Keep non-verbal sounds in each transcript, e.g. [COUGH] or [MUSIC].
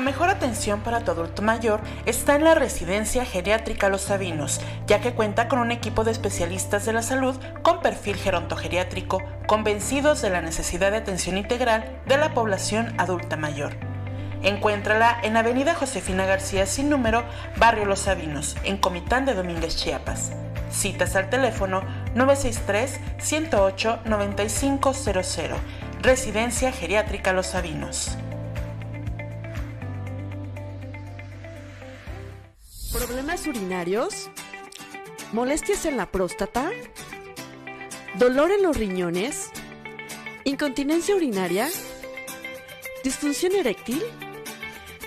La mejor atención para tu adulto mayor está en la residencia geriátrica Los Sabinos, ya que cuenta con un equipo de especialistas de la salud con perfil gerontogeriátrico, convencidos de la necesidad de atención integral de la población adulta mayor. Encuéntrala en Avenida Josefina García sin número, Barrio Los Sabinos, en Comitán de Domínguez, Chiapas. Citas al teléfono 963-108-9500. Residencia Geriátrica Los Sabinos. ¿Problemas urinarios? ¿Molestias en la próstata? ¿Dolor en los riñones? ¿Incontinencia urinaria? ¿Disfunción eréctil?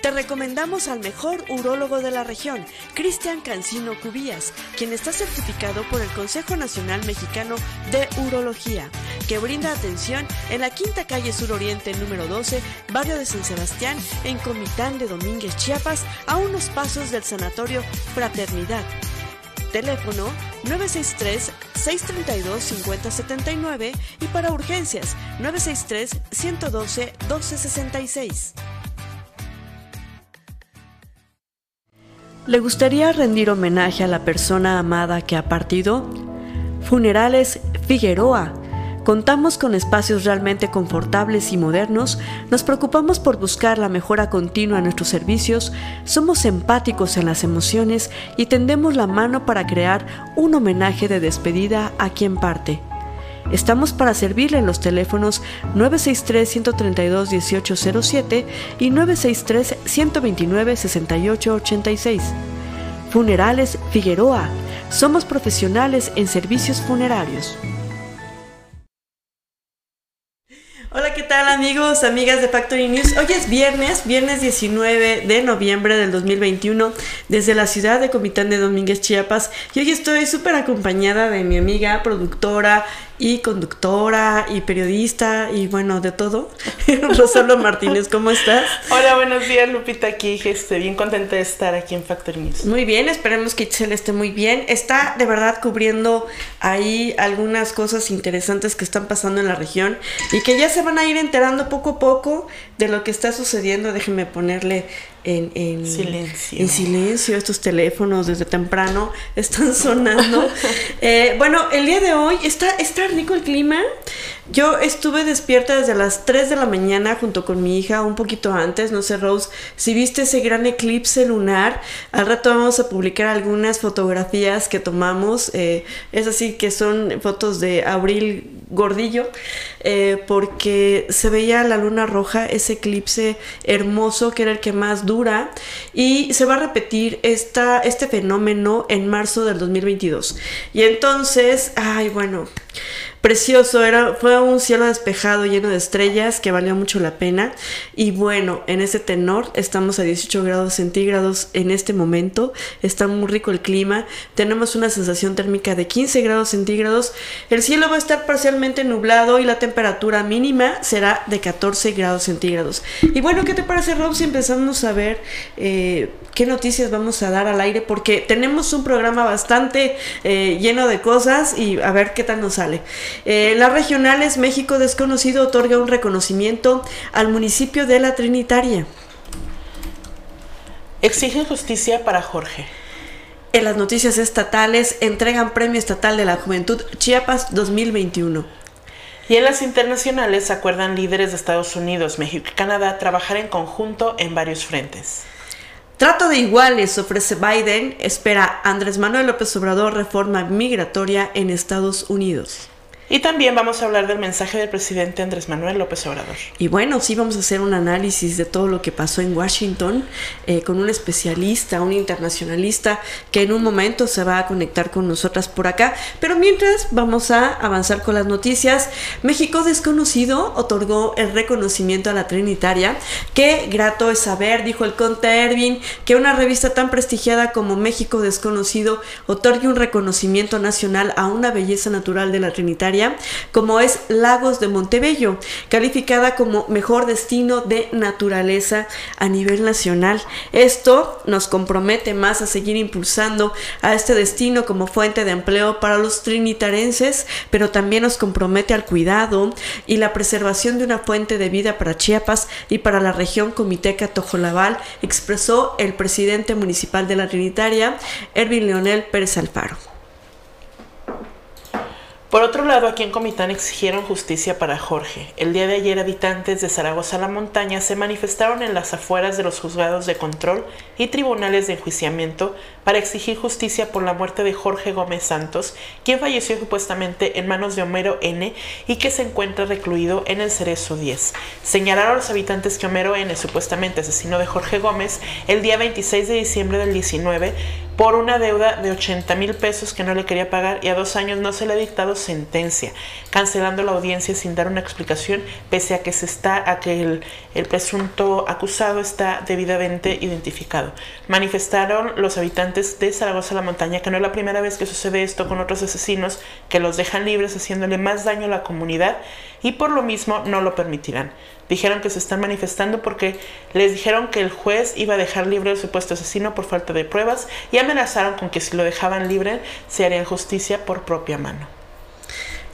Te recomendamos al mejor urólogo de la región, Cristian Cancino Cubías, quien está certificado por el Consejo Nacional Mexicano de Urología, que brinda atención en la Quinta Calle Sur Oriente número 12, barrio de San Sebastián, en Comitán de Domínguez, Chiapas, a unos pasos del Sanatorio Fraternidad. Teléfono 963-632-5079 y para urgencias 963-112-1266. ¿Le gustaría rendir homenaje a la persona amada que ha partido? Funerales Figueroa. Contamos con espacios realmente confortables y modernos, nos preocupamos por buscar la mejora continua en nuestros servicios, somos empáticos en las emociones y tendemos la mano para crear un homenaje de despedida a quien parte. Estamos para servirle en los teléfonos 963-132-1807 y 963-129-6886. Funerales Figueroa. Somos profesionales en servicios funerarios. Hola, ¿qué tal amigos, amigas de Factory News? Hoy es viernes, viernes 19 de noviembre del 2021, desde la ciudad de Comitán de Domínguez, Chiapas. Y hoy estoy súper acompañada de mi amiga, productora, y conductora y periodista y bueno, de todo. [LAUGHS] Rosalba Martínez, ¿cómo estás? Hola, buenos días, Lupita, aquí, este, bien contenta de estar aquí en Factory News. Muy bien, esperemos que Itzel esté muy bien. Está de verdad cubriendo ahí algunas cosas interesantes que están pasando en la región y que ya se van a ir enterando poco a poco de lo que está sucediendo. Déjenme ponerle en, silencio. en silencio. Estos teléfonos desde temprano están sonando. [LAUGHS] Eh, bueno, el día de hoy está, está rico el clima. Yo estuve despierta desde las 3 de la mañana junto con mi hija un poquito antes. No sé, Rose, si viste ese gran eclipse lunar. Al rato vamos a publicar algunas fotografías que tomamos. Eh, es así que son fotos de Abril Gordillo. Eh, porque se veía la luna roja, ese eclipse hermoso que era el que más Y se va a repetir esta, este fenómeno en marzo del 2022. Y entonces, ay, bueno precioso, era, fue un cielo despejado lleno de estrellas que valió mucho la pena. Y bueno, en ese tenor estamos a 18 grados centígrados en este momento, está muy rico el clima, tenemos una sensación térmica de 15 grados centígrados, el cielo va a estar parcialmente nublado y la temperatura mínima será de 14 grados centígrados. Y bueno, ¿qué te parece Rob si empezamos a ver eh, qué noticias vamos a dar al aire? Porque tenemos un programa bastante eh, lleno de cosas y a ver qué tal nos sale. Eh, las regionales México Desconocido otorga un reconocimiento al municipio de La Trinitaria. Exigen justicia para Jorge. En las noticias estatales entregan Premio Estatal de la Juventud Chiapas 2021. Y en las internacionales acuerdan líderes de Estados Unidos, México y Canadá trabajar en conjunto en varios frentes. Trato de iguales ofrece Biden, espera Andrés Manuel López Obrador reforma migratoria en Estados Unidos. Y también vamos a hablar del mensaje del presidente Andrés Manuel López Obrador. Y bueno, sí vamos a hacer un análisis de todo lo que pasó en Washington eh, con un especialista, un internacionalista que en un momento se va a conectar con nosotras por acá. Pero mientras vamos a avanzar con las noticias, México Desconocido otorgó el reconocimiento a la Trinitaria. Qué grato es saber, dijo el conte Ervin, que una revista tan prestigiada como México Desconocido otorgue un reconocimiento nacional a una belleza natural de la Trinitaria, como es Lagos de Montebello, calificada como mejor destino de naturaleza a nivel nacional. Esto nos compromete más a seguir impulsando a este destino como fuente de empleo para los trinitarenses, pero también nos compromete al cuidado y la preservación de una fuente de vida para Chiapas y para la región Comiteca Tojolabal, expresó el presidente municipal de la Trinitaria, Ervin Leonel Pérez Alfaro. Por otro lado, aquí en Comitán exigieron justicia para Jorge. El día de ayer habitantes de Zaragoza la Montaña se manifestaron en las afueras de los juzgados de control y tribunales de enjuiciamiento para exigir justicia por la muerte de Jorge Gómez Santos, quien falleció supuestamente en manos de Homero N y que se encuentra recluido en el Cerezo 10. Señalaron los habitantes que Homero N, supuestamente asesino de Jorge Gómez, el día 26 de diciembre del 19 por una deuda de 80 mil pesos que no le quería pagar y a dos años no se le ha dictado sentencia, cancelando la audiencia sin dar una explicación, pese a que se está, a que el, el presunto acusado está debidamente identificado. Manifestaron los habitantes de Zaragoza la Montaña que no es la primera vez que sucede esto con otros asesinos que los dejan libres haciéndole más daño a la comunidad y por lo mismo no lo permitirán. Dijeron que se están manifestando porque les dijeron que el juez iba a dejar libre al supuesto asesino por falta de pruebas y amenazaron con que si lo dejaban libre se haría justicia por propia mano.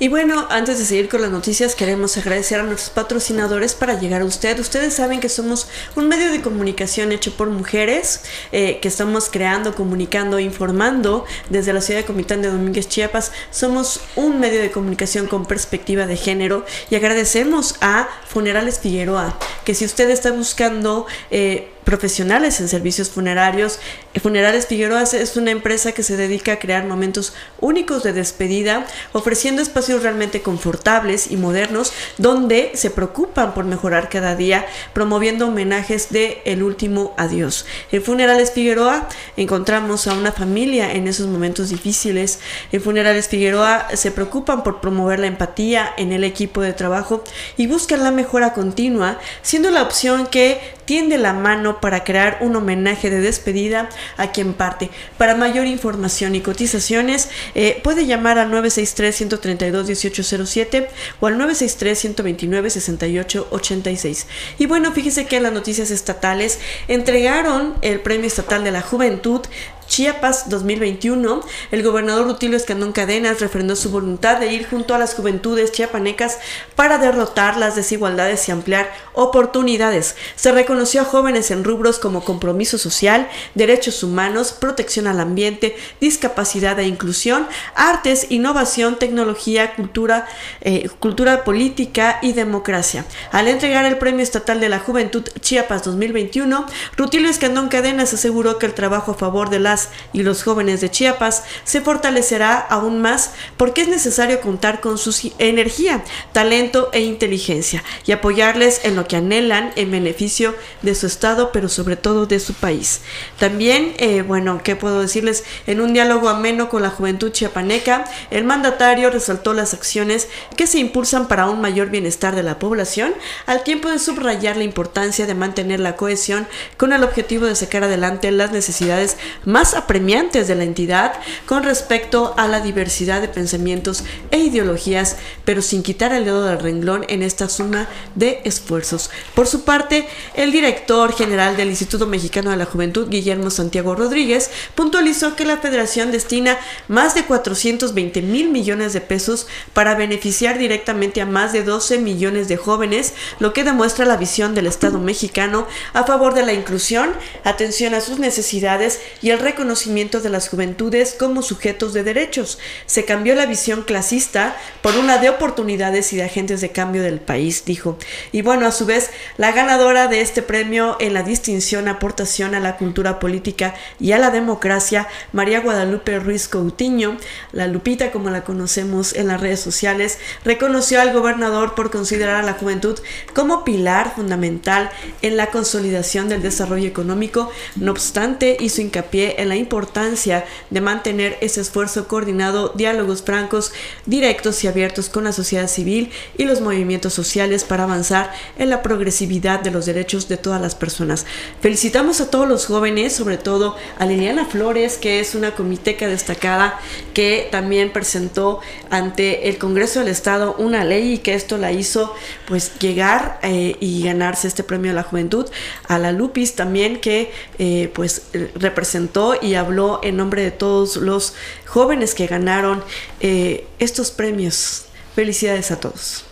Y bueno, antes de seguir con las noticias, queremos agradecer a nuestros patrocinadores para llegar a usted. Ustedes saben que somos un medio de comunicación hecho por mujeres, eh, que estamos creando, comunicando, informando desde la ciudad de Comitán de Domínguez, Chiapas. Somos un medio de comunicación con perspectiva de género y agradecemos a Funerales Figueroa, que si usted está buscando... Eh, profesionales en servicios funerarios. Funerales Figueroa es una empresa que se dedica a crear momentos únicos de despedida, ofreciendo espacios realmente confortables y modernos donde se preocupan por mejorar cada día, promoviendo homenajes de el último adiós. En Funerales Figueroa encontramos a una familia en esos momentos difíciles. En Funerales Figueroa se preocupan por promover la empatía en el equipo de trabajo y buscan la mejora continua, siendo la opción que tiende la mano para crear un homenaje de despedida a quien parte. Para mayor información y cotizaciones, eh, puede llamar al 963-132-1807 o al 963-129-6886. Y bueno, fíjese que las noticias estatales entregaron el Premio Estatal de la Juventud Chiapas 2021, el gobernador Rutilio Escandón Cadenas refrendó su voluntad de ir junto a las juventudes chiapanecas para derrotar las desigualdades y ampliar oportunidades. Se reconoció a jóvenes en rubros como compromiso social, derechos humanos, protección al ambiente, discapacidad e inclusión, artes, innovación, tecnología, cultura, eh, cultura política y democracia. Al entregar el Premio Estatal de la Juventud Chiapas 2021, Rutilio Escandón Cadenas aseguró que el trabajo a favor de las y los jóvenes de Chiapas se fortalecerá aún más porque es necesario contar con su energía, talento e inteligencia y apoyarles en lo que anhelan en beneficio de su estado, pero sobre todo de su país. También, eh, bueno, ¿qué puedo decirles? En un diálogo ameno con la juventud chiapaneca, el mandatario resaltó las acciones que se impulsan para un mayor bienestar de la población, al tiempo de subrayar la importancia de mantener la cohesión con el objetivo de sacar adelante las necesidades más apremiantes de la entidad con respecto a la diversidad de pensamientos e ideologías, pero sin quitar el dedo del renglón en esta suma de esfuerzos. Por su parte, el director general del Instituto Mexicano de la Juventud, Guillermo Santiago Rodríguez, puntualizó que la federación destina más de 420 mil millones de pesos para beneficiar directamente a más de 12 millones de jóvenes, lo que demuestra la visión del Estado mexicano a favor de la inclusión, atención a sus necesidades y el reconocimiento reconocimiento de las juventudes como sujetos de derechos. Se cambió la visión clasista por una de oportunidades y de agentes de cambio del país, dijo. Y bueno, a su vez, la ganadora de este premio en la distinción aportación a la cultura política y a la democracia, María Guadalupe Ruiz Coutinho, la Lupita como la conocemos en las redes sociales, reconoció al gobernador por considerar a la juventud como pilar fundamental en la consolidación del desarrollo económico, no obstante hizo hincapié en la importancia de mantener ese esfuerzo coordinado, diálogos francos, directos y abiertos con la sociedad civil y los movimientos sociales para avanzar en la progresividad de los derechos de todas las personas. Felicitamos a todos los jóvenes, sobre todo a Liliana Flores, que es una comiteca destacada que también presentó ante el Congreso del Estado una ley y que esto la hizo pues llegar eh, y ganarse este premio a la juventud. A la Lupis también que eh, pues representó y habló en nombre de todos los jóvenes que ganaron eh, estos premios. Felicidades a todos.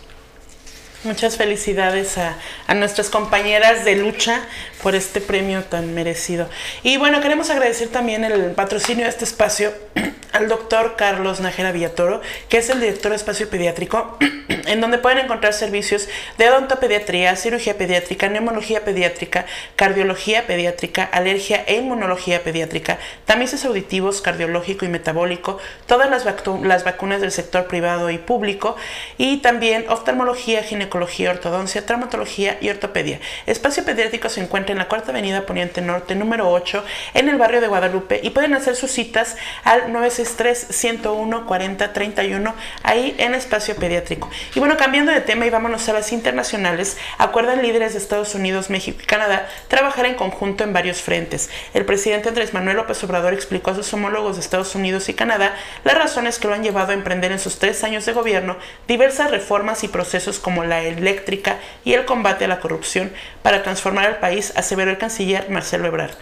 Muchas felicidades a, a, nuestras compañeras de lucha por este premio tan merecido. Y bueno, queremos agradecer también el patrocinio de este espacio [CLEARS THROAT] al doctor Carlos Najera Villatoro, que es el director de espacio pediátrico, [CLEARS THROAT] en donde pueden encontrar servicios de odontopediatría, cirugía pediátrica, neumología pediátrica, cardiología pediátrica, alergia e inmunología pediátrica, tamices auditivos, cardiológico y metabólico, todas las, las vacunas del sector privado y público, y también oftalmología, ginecología, ortodoncia, traumatología y ortopedia. Espacio pediátrico se encuentra en la Cuarta Avenida Poniente Norte, número 8, en el barrio de Guadalupe, y pueden hacer sus citas al 9 3 101 40 31 ahí en espacio pediátrico. Y bueno, cambiando de tema y vámonos a las internacionales, acuerdan líderes de Estados Unidos, México y Canadá trabajar en conjunto en varios frentes. El presidente Andrés Manuel López Obrador explicó a sus homólogos de Estados Unidos y Canadá las razones que lo han llevado a emprender en sus tres años de gobierno diversas reformas y procesos como la eléctrica y el combate a la corrupción para transformar al país, aseveró el canciller Marcelo Ebrard.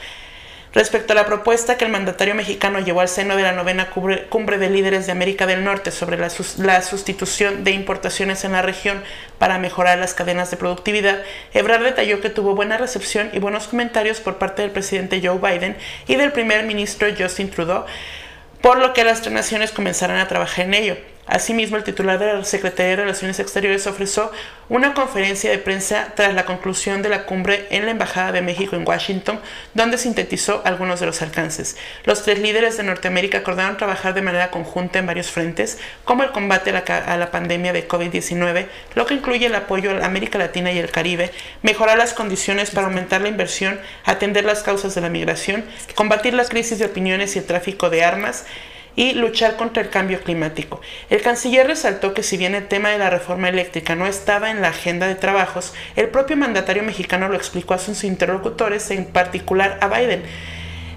Respecto a la propuesta que el mandatario mexicano llevó al seno de la novena cumbre de líderes de América del Norte sobre la, sustitución de importaciones en la región para mejorar las cadenas de productividad, Ebrard detalló que tuvo buena recepción y buenos comentarios por parte del presidente Joe Biden y del primer ministro Justin Trudeau, por lo que las tres naciones comenzarán a trabajar en ello. Asimismo, el titular de la Secretaría de Relaciones Exteriores ofreció una conferencia de prensa tras la conclusión de la cumbre en la Embajada de México en Washington, donde sintetizó algunos de los alcances. Los tres líderes de Norteamérica acordaron trabajar de manera conjunta en varios frentes, como el combate a la, pandemia de COVID-19, lo que incluye el apoyo a América Latina y el Caribe, mejorar las condiciones para aumentar la inversión, atender las causas de la migración, combatir las crisis de opiniones y el tráfico de armas, y luchar contra el cambio climático. El canciller resaltó que si bien el tema de la reforma eléctrica no estaba en la agenda de trabajos, el propio mandatario mexicano lo explicó a sus interlocutores, en particular a Biden.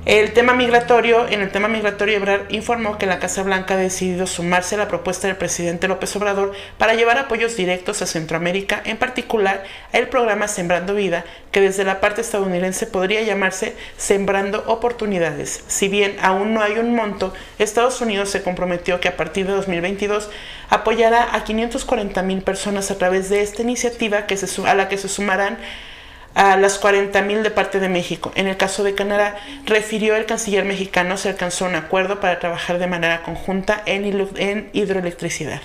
El tema migratorio, en el tema migratorio, Ebrard informó que la Casa Blanca ha decidido sumarse a la propuesta del presidente López Obrador para llevar apoyos directos a Centroamérica, en particular el programa Sembrando Vida, que desde la parte estadounidense podría llamarse Sembrando Oportunidades. Si bien aún no hay un monto, Estados Unidos se comprometió que a partir de 2022 apoyará a 540 mil personas a través de esta iniciativa a la que se sumarán a las 40.000 de parte de México. En el caso de Canadá, refirió el canciller mexicano, se alcanzó un acuerdo para trabajar de manera conjunta en, en hidroelectricidad.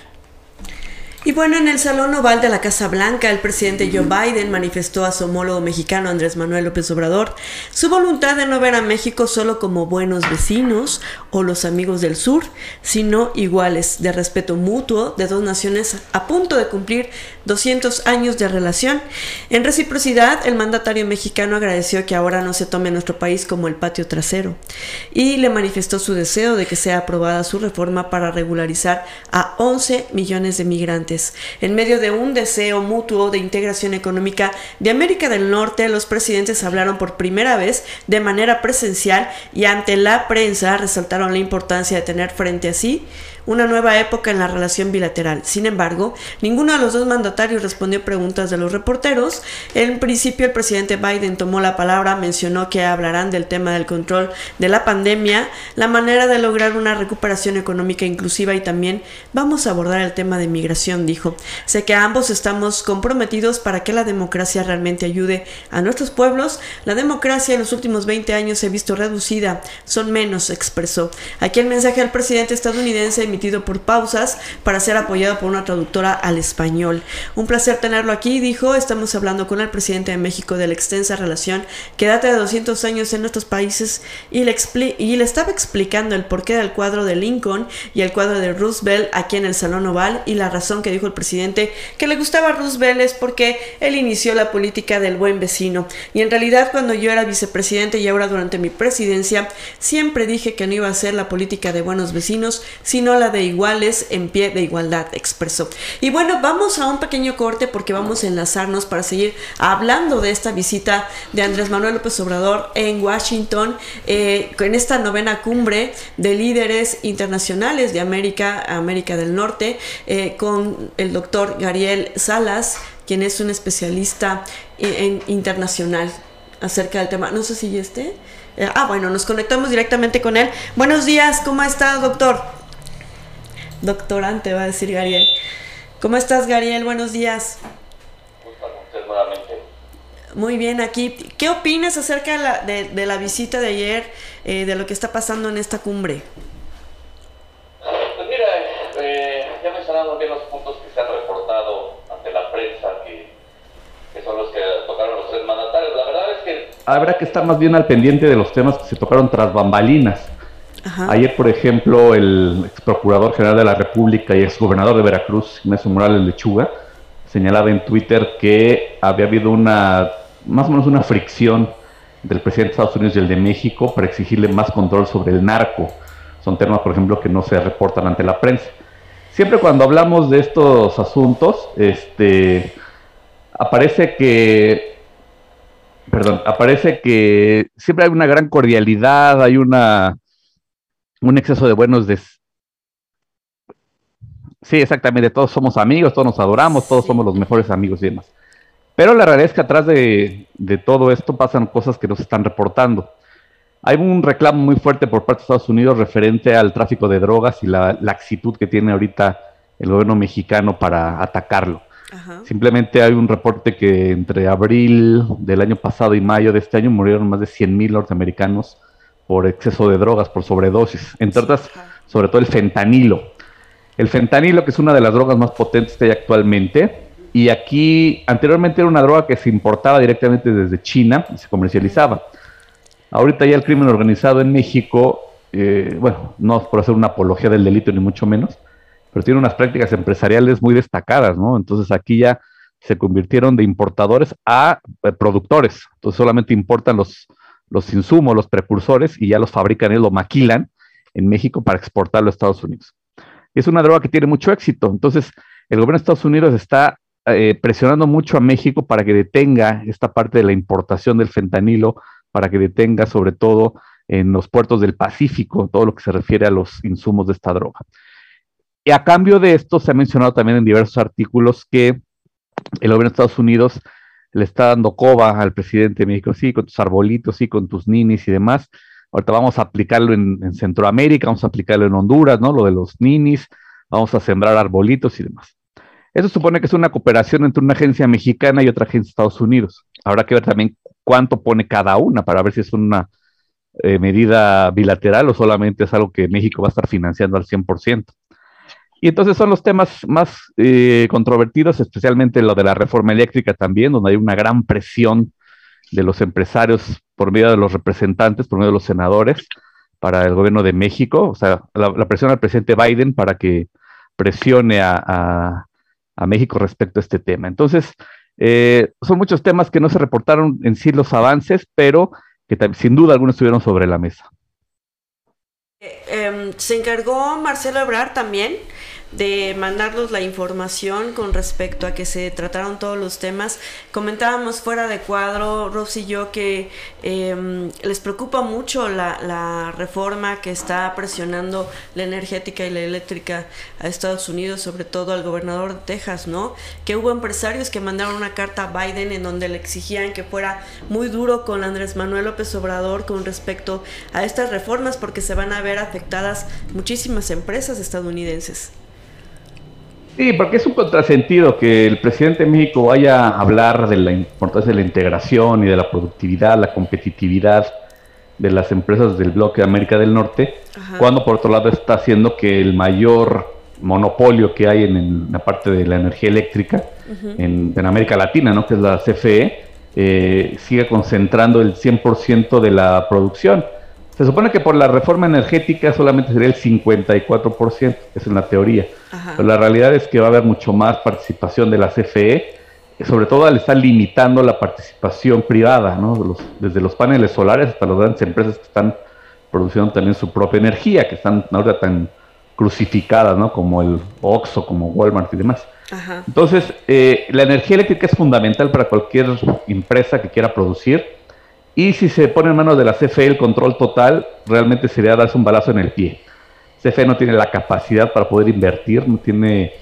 Y bueno, en el Salón Oval de la Casa Blanca, el presidente Joe Biden manifestó a su homólogo mexicano Andrés Manuel López Obrador su voluntad de no ver a México solo como buenos vecinos o los amigos del sur, sino iguales, de respeto mutuo de dos naciones a punto de cumplir 200 años de relación. En reciprocidad, el mandatario mexicano agradeció que ahora no se tome nuestro país como el patio trasero y le manifestó su deseo de que sea aprobada su reforma para regularizar a 11 millones de migrantes en medio de un deseo mutuo de integración económica de América del Norte, los presidentes hablaron por primera vez de manera presencial y ante la prensa resaltaron la importancia de tener frente a sí una nueva época en la relación bilateral. Sin embargo, ninguno de los dos mandatarios respondió preguntas de los reporteros. En principio, el presidente Biden tomó la palabra, mencionó que hablarán del tema del control de la pandemia, la manera de lograr una recuperación económica inclusiva y también vamos a abordar el tema de migración, dijo. Sé que ambos estamos comprometidos para que la democracia realmente ayude a nuestros pueblos. La democracia en los últimos 20 años se ha visto reducida, son menos, expresó. Aquí el mensaje al presidente estadounidense emitido por pausas para ser apoyado por una traductora al español. Un placer tenerlo aquí, dijo. Estamos hablando con el presidente de México de la extensa relación que data de 200 años en nuestros países y le, y le estaba explicando el porqué del cuadro de Lincoln y el cuadro de Roosevelt aquí en el Salón Oval y la razón que dijo el presidente que le gustaba Roosevelt es porque él inició la política del buen vecino. Y en realidad cuando yo era vicepresidente y ahora durante mi presidencia, siempre dije que no iba a ser la política de buenos vecinos, sino la de iguales en pie de igualdad, expresó. Y bueno, vamos a un pequeño corte porque vamos a enlazarnos para seguir hablando de esta visita de Andrés Manuel López Obrador en Washington, eh, en esta novena cumbre de líderes internacionales de América, América del Norte, eh, con el doctor Gariel Salas, quien es un especialista en, internacional acerca del tema. No sé si este. Eh, ah, bueno, nos conectamos directamente con él. Buenos días, ¿cómo está, doctor? Doctorante, va a decir Gariel. ¿Cómo estás, Gariel? Buenos días. Muy bien, aquí. ¿Qué opinas acerca de la, visita de ayer, eh, de lo que está pasando en esta cumbre? Pues mira, eh, ya mencionamos bien los puntos que se han reportado ante la prensa, que, son los que tocaron los tres mandatarios. La verdad es que... Habrá que estar más bien al pendiente de los temas que se tocaron tras bambalinas. Ayer, por ejemplo, el ex procurador general de la República y ex gobernador de Veracruz, Ignacio Morales Lechuga, señalaba en Twitter que había habido una, más o menos una fricción del presidente de Estados Unidos y el de México para exigirle más control sobre el narco. Son temas, por ejemplo, que no se reportan ante la prensa. Siempre cuando hablamos de estos asuntos, este, aparece que, perdón, aparece que siempre hay una gran cordialidad, hay una un exceso de buenos des... Sí, exactamente, todos somos amigos, todos nos adoramos, todos somos los mejores amigos y demás. Pero la realidad es que atrás de, todo esto pasan cosas que nos están reportando. Hay un reclamo muy fuerte por parte de Estados Unidos referente al tráfico de drogas y la laxitud que tiene ahorita el gobierno mexicano para atacarlo. Simplemente hay un reporte que entre abril del año pasado y mayo de este año murieron más de 100.000 norteamericanos por exceso de drogas, por sobredosis, entre otras, sobre todo el fentanilo. El fentanilo, que es una de las drogas más potentes que hay actualmente, y aquí anteriormente era una droga que se importaba directamente desde China y se comercializaba. Ahorita ya el crimen organizado en México, eh, bueno, no es por hacer una apología del delito ni mucho menos, pero tiene unas prácticas empresariales muy destacadas, ¿no? Entonces aquí ya se convirtieron de importadores a eh, productores. Entonces solamente importan los, los insumos, los precursores, y ya los fabrican y lo maquilan en México para exportarlo a Estados Unidos. Es una droga que tiene mucho éxito. Entonces, el gobierno de Estados Unidos está eh, presionando mucho a México para que detenga esta parte de la importación del fentanilo, para que detenga sobre todo en los puertos del Pacífico todo lo que se refiere a los insumos de esta droga. Y a cambio de esto, se ha mencionado también en diversos artículos que el gobierno de Estados Unidos le está dando coba al presidente de México, sí, con tus arbolitos, sí, con tus ninis y demás. Ahorita vamos a aplicarlo en, Centroamérica, vamos a aplicarlo en Honduras, ¿no? Lo de los ninis, vamos a sembrar arbolitos y demás. Eso supone que es una cooperación entre una agencia mexicana y otra agencia de Estados Unidos. Habrá que ver también cuánto pone cada una para ver si es una eh, medida bilateral o solamente es algo que México va a estar financiando al 100%. Y entonces son los temas más eh, controvertidos, especialmente lo de la reforma eléctrica también, donde hay una gran presión de los empresarios por medio de los representantes, por medio de los senadores, para el gobierno de México, o sea, la, presión al presidente Biden para que presione a, México respecto a este tema. Entonces, eh, son muchos temas que no se reportaron en sí los avances, pero que sin duda algunos estuvieron sobre la mesa. Eh, em, se encargó Marcelo Ebrard también de mandarnos la información con respecto a que se trataron todos los temas. Comentábamos fuera de cuadro, Ross y yo, que em, les preocupa mucho la, la, reforma que está presionando la energética y la eléctrica a Estados Unidos, sobre todo al gobernador de Texas, ¿no? Que hubo empresarios que mandaron una carta a Biden en donde le exigían que fuera muy duro con Andrés Manuel López Obrador con respecto a estas reformas porque se van a ver afectadas muchísimas empresas estadounidenses. Sí, porque es un contrasentido que el presidente de México vaya a hablar de la importancia de la integración y de la productividad, la competitividad de las empresas del bloque de América del Norte, cuando por otro lado está haciendo que el mayor monopolio que hay en, la parte de la energía eléctrica en, América Latina, ¿no? que es la CFE, eh, siga concentrando el 100% de la producción. Se supone que por la reforma energética solamente sería el 54%, esa es la teoría. Pero la realidad es que va a haber mucho más participación de la CFE, sobre todo al estar limitando la participación privada, ¿no? desde los paneles solares hasta las grandes empresas que están produciendo también su propia energía, que están ahora tan crucificadas, ¿no? Como el Oxxo, como Walmart y demás. Entonces, eh, la energía eléctrica es fundamental para cualquier empresa que quiera producir y si se pone en manos de la CFE el control total, realmente sería darse un balazo en el pie. CFE no tiene la capacidad para poder invertir, no tiene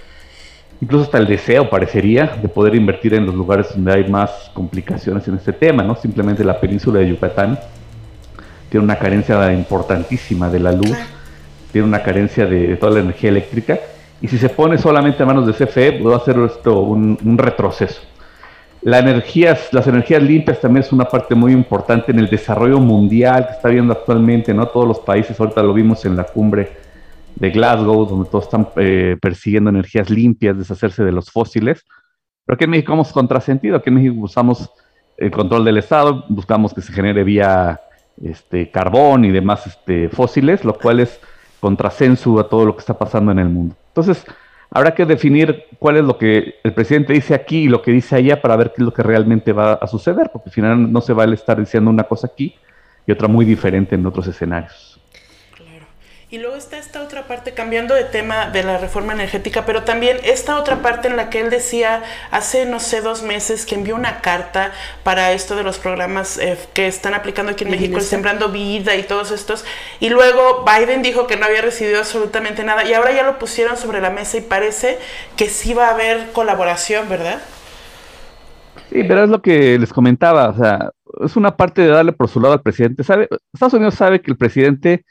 incluso hasta el deseo, parecería, de poder invertir en los lugares donde hay más complicaciones en este tema, ¿no? Simplemente la península de Yucatán tiene una carencia importantísima de la luz, tiene una carencia de, toda la energía eléctrica, y si se pone solamente a manos de CFE, puede hacer esto un retroceso. La energías, las energías limpias también es una parte muy importante en el desarrollo mundial que está viendo actualmente, ¿no? Todos los países, ahorita lo vimos en la cumbre de Glasgow, donde todos están eh, persiguiendo energías limpias, deshacerse de los fósiles. Pero aquí en México vamos contrasentido, aquí en México usamos el control del Estado, buscamos que se genere vía este, carbón y demás este, fósiles, lo cual es contrasensu a todo lo que está pasando en el mundo. Entonces, habrá que definir cuál es lo que el presidente dice aquí y lo que dice allá para ver qué es lo que realmente va a suceder, porque al final no se va a estar diciendo una cosa aquí y otra muy diferente en otros escenarios. Y luego está esta otra parte, cambiando de tema de la reforma energética, pero también esta otra parte en la que él decía hace, no sé, dos meses que envió una carta para esto de los programas eh, que están aplicando aquí en México, el Sembrando Vida y todos estos. Y luego Biden dijo que no había recibido absolutamente nada y ahora ya lo pusieron sobre la mesa y parece que sí va a haber colaboración, ¿verdad? Sí, pero es lo que les comentaba, o sea, es una parte de darle por su lado al presidente. ¿Sabe? Estados Unidos sabe que el presidente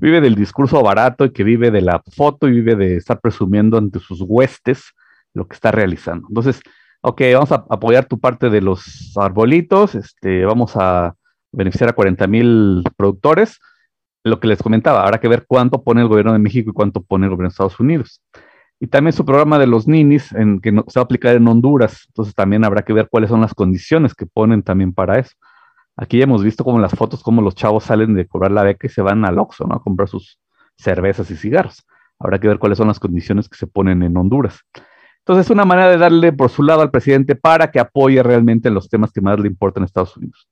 vive del discurso barato y que vive de la foto y vive de estar presumiendo ante sus huestes lo que está realizando. Entonces, ok, vamos a apoyar tu parte de los arbolitos, este, vamos a beneficiar a 40 mil productores. Lo que les comentaba, habrá que ver cuánto pone el gobierno de México y cuánto pone el gobierno de Estados Unidos. Y también su programa de los ninis, en, que se va a aplicar en Honduras. Entonces también habrá que ver cuáles son las condiciones que ponen también para eso. Aquí ya hemos visto como en las fotos, como los chavos salen de cobrar la beca y se van al Oxxo, ¿no? A comprar sus cervezas y cigarros. Habrá que ver cuáles son las condiciones que se ponen en Honduras. Entonces, es una manera de darle por su lado al presidente para que apoye realmente los temas que más le importan a Estados Unidos.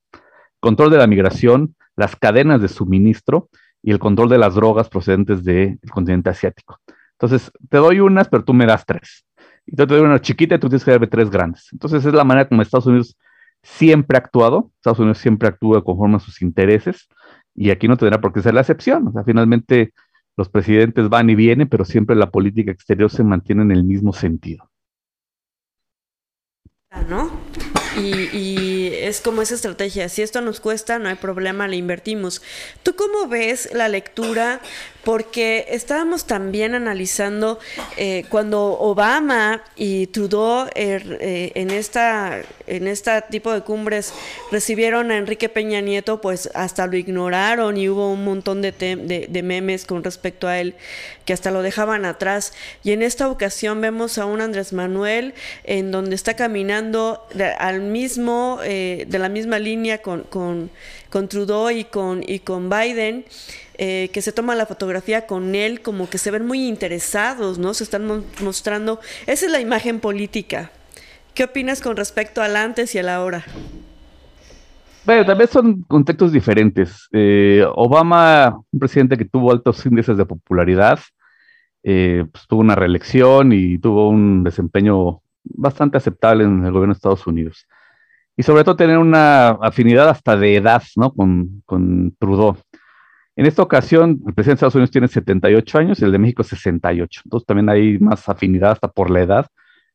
Control de la migración, las cadenas de suministro y el control de las drogas procedentes del continente asiático. Entonces, te doy unas, pero tú me das tres. Y yo te doy una chiquita y tú tienes que darme tres grandes. Entonces, es la manera como Estados Unidos siempre ha actuado, Estados Unidos siempre actúa conforme a sus intereses y aquí no tendrá por qué ser la excepción. O sea, finalmente los presidentes van y vienen, pero siempre la política exterior se mantiene en el mismo sentido. ¿No? Y, y, es como esa estrategia, si esto nos cuesta, no hay problema, le invertimos. ¿Tú cómo ves la lectura porque estábamos también analizando eh, cuando Obama y Trudeau er, eh, en esta en este tipo de cumbres recibieron a Enrique Peña Nieto, pues hasta lo ignoraron y hubo un montón de, de, memes con respecto a él que hasta lo dejaban atrás. Y en esta ocasión vemos a un Andrés Manuel en donde está caminando al mismo, eh, de la misma línea con, con, con Trudeau y con, y con Biden. Eh, que se toma la fotografía con él, como que se ven muy interesados, ¿no? Se están mostrando. Esa es la imagen política. ¿Qué opinas con respecto al antes y al ahora? Bueno, también son contextos diferentes. Eh, Obama, un presidente que tuvo altos índices de popularidad, eh, pues, tuvo una reelección y tuvo un desempeño bastante aceptable en el gobierno de Estados Unidos. Y sobre todo tener una afinidad hasta de edad, ¿no? Con, con Trudeau. En esta ocasión, el presidente de Estados Unidos tiene 78 años y el de México 68. Entonces también hay más afinidad hasta por la edad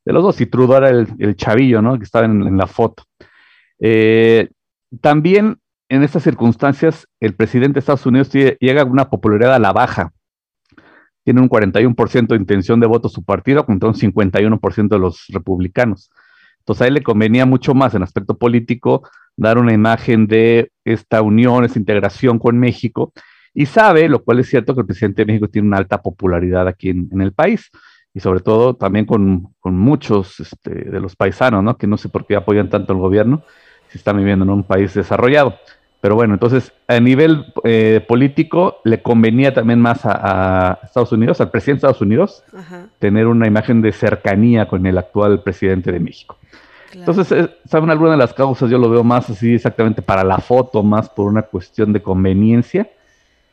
de los dos. Y Trudeau era el, chavillo, ¿no? Que estaba en, la foto. Eh, también en estas circunstancias, el presidente de Estados Unidos llega a una popularidad a la baja. Tiene un 41% de intención de voto su partido contra un 51% de los republicanos. Entonces a él le convenía mucho más en aspecto político dar una imagen de esta unión, esta integración con México, y sabe, lo cual es cierto, que el presidente de México tiene una alta popularidad aquí en, el país, y sobre todo también con, muchos este, de los paisanos, ¿no? que no sé por qué apoyan tanto al gobierno, si están viviendo en un país desarrollado. Pero bueno, entonces a nivel eh, político le convenía también más a, Estados Unidos, al presidente de Estados Unidos, tener una imagen de cercanía con el actual presidente de México. Entonces, eh, ¿saben alguna de las causas? Yo lo veo más así exactamente para la foto, más por una cuestión de conveniencia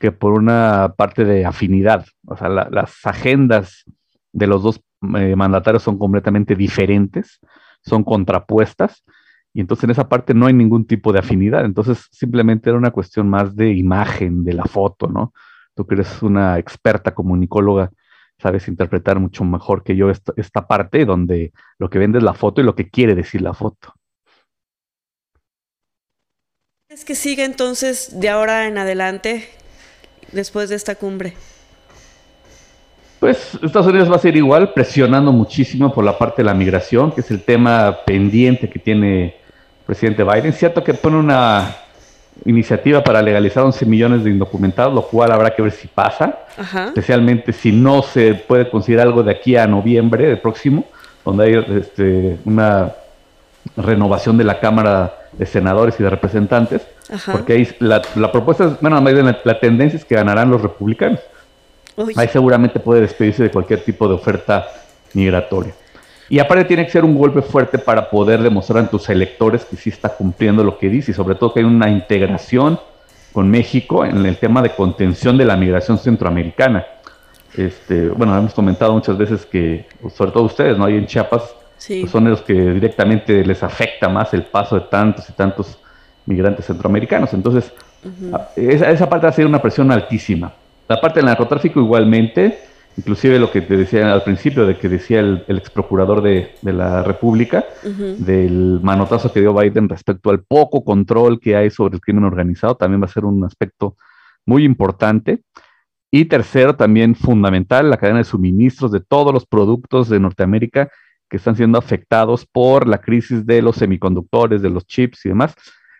que por una parte de afinidad. O sea, las agendas de los dos eh, mandatarios son completamente diferentes, son contrapuestas y entonces en esa parte no hay ningún tipo de afinidad. Entonces simplemente era una cuestión más de imagen, de la foto, ¿no? Tú que eres una experta comunicóloga, sabes interpretar mucho mejor que yo esta, esta parte donde lo que vende es la foto y lo que quiere decir la foto. ¿Es que sigue entonces de ahora en adelante, después de esta cumbre? Pues Estados Unidos va a ser igual, presionando muchísimo por la parte de la migración, que es el tema pendiente que tiene presidente Biden. Cierto que pone una iniciativa para legalizar 11 millones de indocumentados, lo cual habrá que ver si pasa, especialmente si no se puede conseguir algo de aquí a noviembre del próximo, donde hay este, una renovación de la Cámara de Senadores y de Representantes, porque ahí la, propuesta, es, bueno, la, tendencia es que ganarán los republicanos. Ahí seguramente puede despedirse de cualquier tipo de oferta migratoria. Y aparte tiene que ser un golpe fuerte para poder demostrar a tus electores que sí está cumpliendo lo que dice y sobre todo que hay una integración con México en el tema de contención de la migración centroamericana. Este, bueno, hemos comentado muchas veces que, sobre todo ustedes, ¿no? Ahí en Chiapas pues son los que directamente les afecta más el paso de tantos y tantos migrantes centroamericanos. Entonces, esa, esa, parte va a ser una presión altísima. La parte del narcotráfico igualmente, inclusive lo que te decía al principio, de que decía el, ex procurador de, la República, del manotazo que dio Biden respecto al poco control que hay sobre el crimen organizado, también va a ser un aspecto muy importante. Y tercero, también fundamental, la cadena de suministros de todos los productos de Norteamérica que están siendo afectados por la crisis de los semiconductores, de los chips y demás,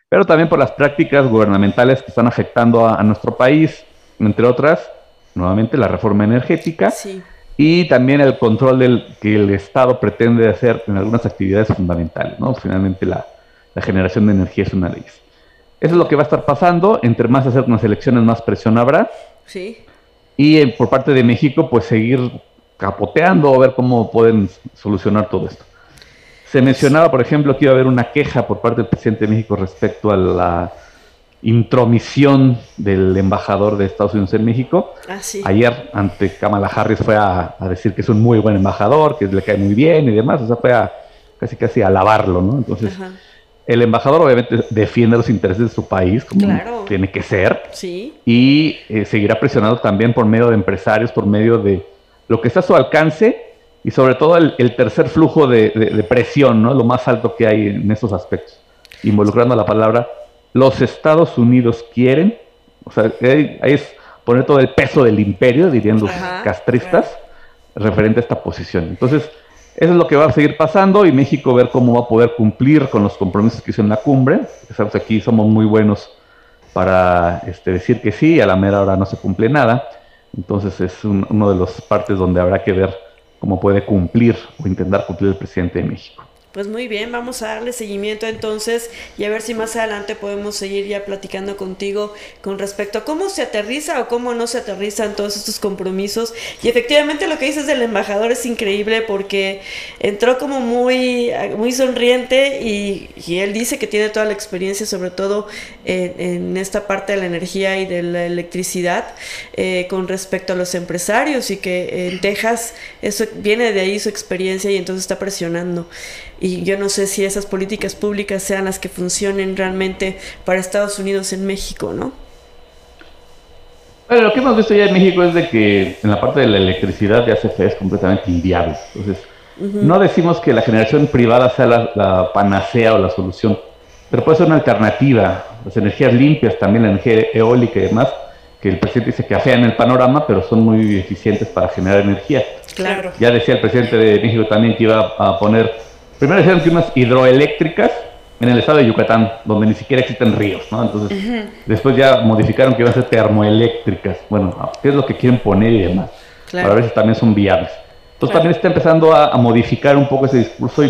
pero también por las prácticas gubernamentales que están afectando a nuestro país, entre otras, nuevamente la reforma energética y también el control del, que el Estado pretende hacer en algunas actividades fundamentales, ¿no? Finalmente la, generación de energía es una de ellas. Eso es lo que va a estar pasando, entre más hacer unas elecciones, más presión habrá. Sí. Y eh, por parte de México, pues seguir capoteando, a ver cómo pueden solucionar todo esto. Se mencionaba, por ejemplo, que iba a haber una queja por parte del presidente de México respecto a la intromisión del embajador de Estados Unidos en México. Ah, Ayer ante Kamala Harris fue a, decir que es un muy buen embajador, que le cae muy bien y demás, o sea, fue a casi casi a alabarlo, ¿no? Entonces, el embajador obviamente defiende los intereses de su país, como tiene que ser, sí. y eh, seguirá presionando también por medio de empresarios, por medio de lo que está a su alcance y sobre todo el, tercer flujo de, de, presión, ¿no? Lo más alto que hay en esos aspectos, involucrando la palabra los Estados Unidos quieren, o sea, ahí, es poner todo el peso del imperio, dirían los castristas, referente a esta posición. Entonces, eso es lo que va a seguir pasando y México ver cómo va a poder cumplir con los compromisos que hizo en la cumbre. Sabemos aquí somos muy buenos para este, decir que sí, a la mera hora no se cumple nada. Entonces es uno de las partes donde habrá que ver cómo puede cumplir o intentar cumplir el presidente de México. Pues muy bien, vamos a darle seguimiento entonces y a ver si más adelante podemos seguir ya platicando contigo con respecto a cómo se aterriza o cómo no se aterrizan todos estos compromisos. Y efectivamente lo que dices del embajador es increíble porque entró como muy, muy sonriente y, él dice que tiene toda la experiencia, sobre todo en, esta parte de la energía y de la electricidad, eh, con respecto a los empresarios y que en Texas eso viene de ahí su experiencia y entonces está presionando y yo no sé si esas políticas públicas sean las que funcionen realmente para Estados Unidos en México, ¿no? Bueno, lo que hemos visto ya en México es de que en la parte de la electricidad ya CFE es completamente inviable. Entonces, no decimos que la generación privada sea la, panacea o la solución, pero puede ser una alternativa. Las energías limpias, también la energía eólica y demás, que el presidente dice que afean el panorama, pero son muy eficientes para generar energía. Claro. Ya decía el presidente de México también que iba a poner Primero dijeron que unas hidroeléctricas en el estado de Yucatán, donde ni siquiera existen ríos, ¿no? Entonces, después ya modificaron que iban a ser termoeléctricas. Bueno, ¿qué es lo que quieren poner y demás? Para ver si también son viables. Entonces también está empezando a, modificar un poco ese discurso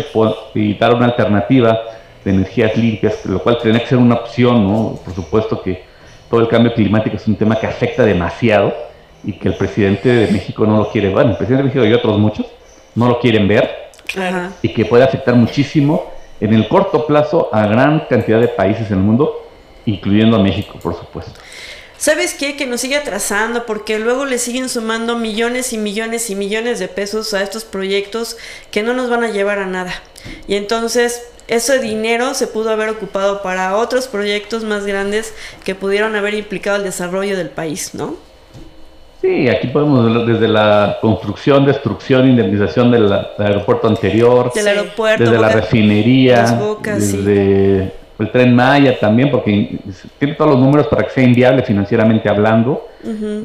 y, dar una alternativa de energías limpias, lo cual tiene que ser una opción, ¿no? Por supuesto que todo el cambio climático es un tema que afecta demasiado y que el presidente de México no lo quiere, bueno, el presidente de México y otros muchos no lo quieren ver y que puede afectar muchísimo en el corto plazo a gran cantidad de países en el mundo, incluyendo a México, por supuesto. ¿Sabes qué? Que nos sigue atrasando porque luego le siguen sumando millones y millones y millones de pesos a estos proyectos que no nos van a llevar a nada. Y entonces ese dinero se pudo haber ocupado para otros proyectos más grandes que pudieron haber implicado el desarrollo del país, ¿no? Sí, aquí podemos desde la construcción, destrucción, indemnización del, aeropuerto anterior, desde la refinería, desde el tren Maya también, porque tiene todos los números para que sea inviable financieramente hablando.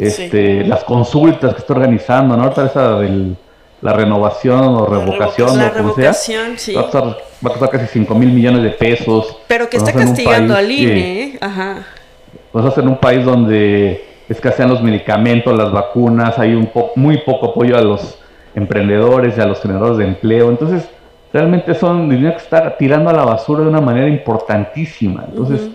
este, Las consultas que está organizando, ¿no? Ahorita esa de la renovación o revocación, la revocación, sí. va, a costar, casi 5 mil millones de pesos. Pero que está castigando al INE, ¿eh? Ajá. Pues en un país donde escasean los medicamentos, las vacunas, hay un muy poco apoyo a los emprendedores y a los generadores de empleo. Entonces, realmente son dinero que estar tirando a la basura de una manera importantísima. Entonces,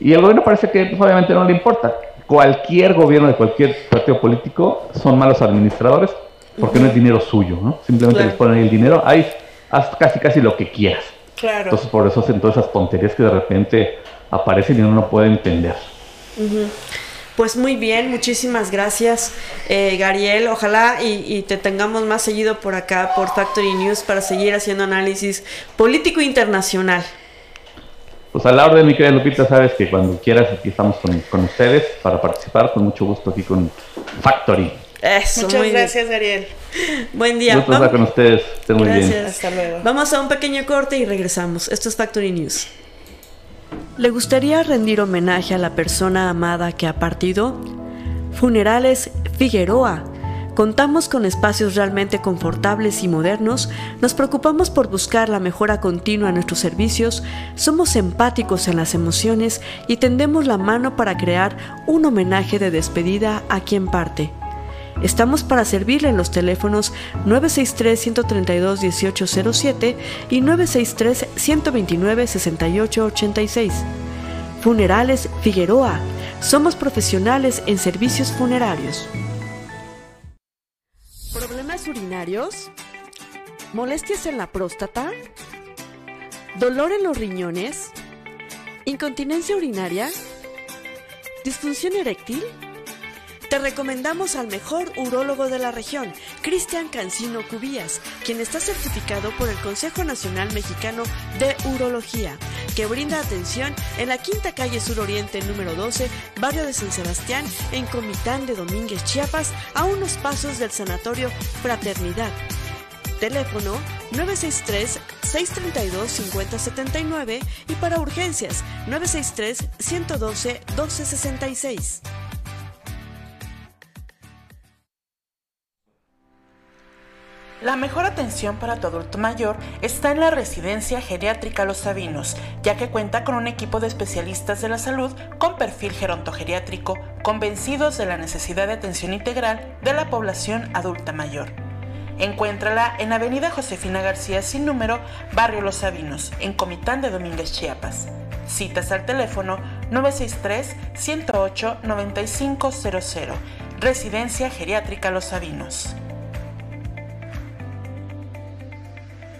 y el gobierno parece que pues, obviamente no le importa. Cualquier gobierno de cualquier partido político son malos administradores porque no es dinero suyo, ¿no? Simplemente les ponen el dinero, ahí haz casi casi lo que quieras. Claro. Entonces por eso hacen todas esas tonterías que de repente aparecen y uno no puede entender. Pues muy bien, muchísimas gracias, eh, Gariel. Ojalá y, te tengamos más seguido por acá, por Factory News, para seguir haciendo análisis político internacional. Pues a la orden, mi querida Lupita, sabes que cuando quieras aquí estamos con, ustedes para participar, con mucho gusto aquí con Factory. Eso, Muchas gracias, Gariel. Buen día. Gusto estar con ustedes. Estén muy bien. Hasta luego. Vamos a un pequeño corte y regresamos. Esto es Factory News. ¿Le gustaría rendir homenaje a la persona amada que ha partido? Funerales Figueroa. Contamos con espacios realmente confortables y modernos, nos preocupamos por buscar la mejora continua en nuestros servicios, somos empáticos en las emociones y tendemos la mano para crear un homenaje de despedida a quien parte. Estamos para servirle en los teléfonos 963-132-1807 y 963-129-6886. Funerales Figueroa. Somos profesionales en servicios funerarios. ¿Problemas urinarios? ¿Molestias en la próstata? ¿Dolor en los riñones? ¿Incontinencia urinaria? ¿Disfunción eréctil? Te recomendamos al mejor urólogo de la región, Cristian Cancino Cubías, quien está certificado por el Consejo Nacional Mexicano de Urología, que brinda atención en la Quinta Calle Sur Oriente número 12, barrio de San Sebastián, en Comitán de Domínguez, Chiapas, a unos pasos del Sanatorio Fraternidad. Teléfono 963-632-5079 y para urgencias 963-112-1266. La mejor atención para tu adulto mayor está en la residencia geriátrica Los Sabinos, ya que cuenta con un equipo de especialistas de la salud con perfil gerontogeriátrico, convencidos de la necesidad de atención integral de la población adulta mayor. Encuéntrala en Avenida Josefina García sin número, Barrio Los Sabinos, en Comitán de Domínguez, Chiapas. Citas al teléfono 963-108-9500. Residencia Geriátrica Los Sabinos.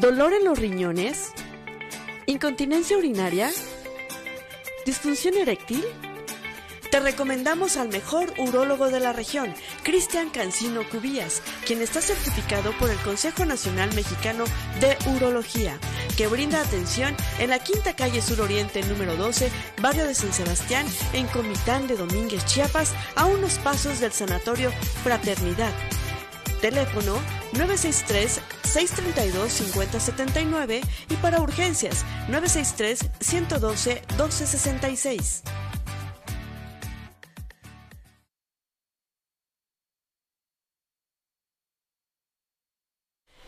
¿Dolor en los riñones? ¿Incontinencia urinaria? ¿Disfunción eréctil? Te recomendamos al mejor urólogo de la región, Cristian Cancino Cubías, quien está certificado por el Consejo Nacional Mexicano de Urología, que brinda atención en la Quinta Calle Sur Oriente número 12, barrio de San Sebastián, en Comitán de Domínguez, Chiapas, a unos pasos del Sanatorio Fraternidad. Teléfono 963-632-5079 y para urgencias 963-112-1266.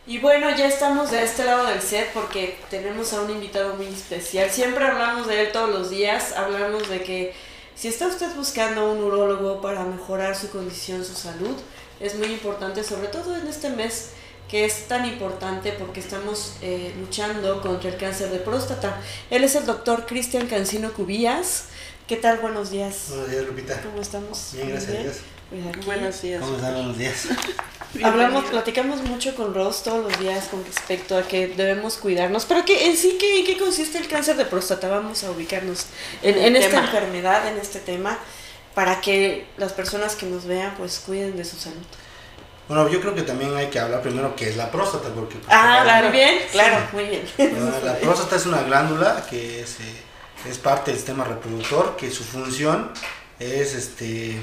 Y bueno, ya estamos de este lado del set porque tenemos a un invitado muy especial. Siempre hablamos de él todos los días, hablamos de que si está usted buscando un urólogo para mejorar su condición, su salud, es muy importante, sobre todo en este mes que es tan importante porque estamos eh, luchando contra el cáncer de próstata. Él es el doctor Cristian Cancino Cubías. ¿Qué tal? Buenos días. Buenos días, Lupita. ¿Cómo estamos? Bien, gracias a Dios. Pues aquí Buenos días. ¿Cómo están? Buenos días. [LAUGHS] [LAUGHS] Hablamos, platicamos mucho con Ross todos los días con respecto a que debemos cuidarnos. Pero que en sí, ¿qué, ¿en qué consiste el cáncer de próstata? Vamos a ubicarnos en, en esta enfermedad, en este tema, para que las personas que nos vean pues cuiden de su salud. Bueno, yo creo que también hay que hablar primero qué es la próstata, porque... pues, Ah, claro. bien, claro, muy bien. [LAUGHS] Bueno, la [LAUGHS] próstata es una glándula que es, eh, es parte del sistema reproductor, que su función es este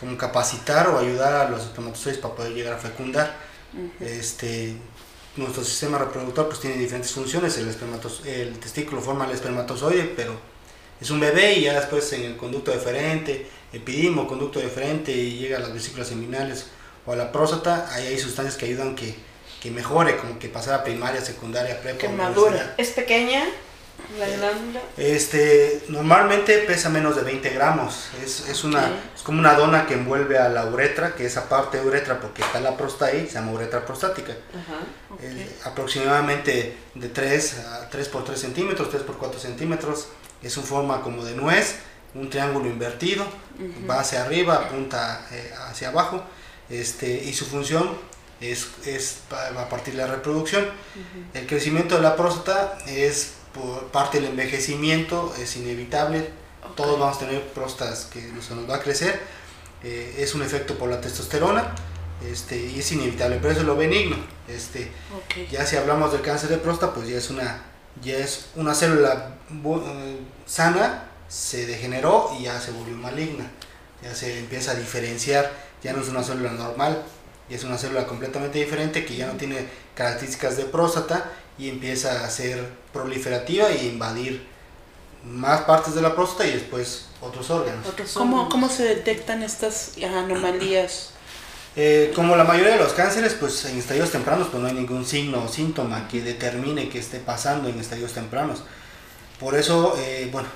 como capacitar o ayudar a los espermatozoides para poder llegar a fecundar. este, nuestro sistema reproductor pues tiene diferentes funciones, el, el testículo forma el espermatozoide, pero es un bebé y ya después en el conducto deferente, epidimo, conducto deferente y llega a las vesículas seminales o a la próstata, ahí hay sustancias que ayudan que, que mejore, como que pasar a primaria, secundaria, prepa, Que. ¿Es pequeña la glándula? Este, normalmente pesa menos de 20 gramos. Es, es, una, es como una dona que envuelve a la uretra, que esa parte de uretra, porque está la próstata ahí, se llama uretra prostática. Es aproximadamente de 3 a 3 por 3 centímetros, 3 por 4 centímetros. Es en forma como de nuez, un triángulo invertido, va hacia arriba, apunta eh, hacia abajo. Este, y su función es, es a partir de la reproducción. El crecimiento de la próstata es por parte del envejecimiento, es inevitable. Todos vamos a tener próstatas que se nos va a crecer. Eh, es un efecto por la testosterona este, y es inevitable, pero eso es lo benigno. Este, ya si hablamos del cáncer de próstata, pues ya es una, ya es una célula eh, sana, se degeneró y ya se volvió maligna. Ya se empieza a diferenciar, ya no es una célula normal, ya es una célula completamente diferente que ya no tiene características de próstata y empieza a ser proliferativa e invadir más partes de la próstata y después otros órganos. ¿Cómo. ¿Cómo se detectan estas anomalías? Eh, como la mayoría de los cánceres, pues en estadios tempranos pues no hay ningún signo o síntoma que determine que esté pasando en estadios tempranos. Por eso, eh, bueno,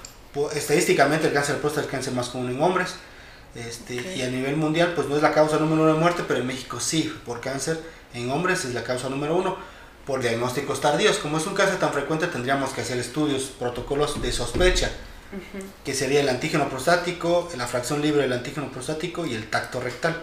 estadísticamente el cáncer de próstata es el cáncer más común en hombres. Este, Ok. Y a nivel mundial, pues no es la causa número uno de muerte, pero en México sí, por cáncer en hombres es la causa número uno, por diagnósticos tardíos. Como es un cáncer tan frecuente, tendríamos que hacer estudios, protocolos de sospecha, que sería el antígeno prostático, la fracción libre del antígeno prostático y el tacto rectal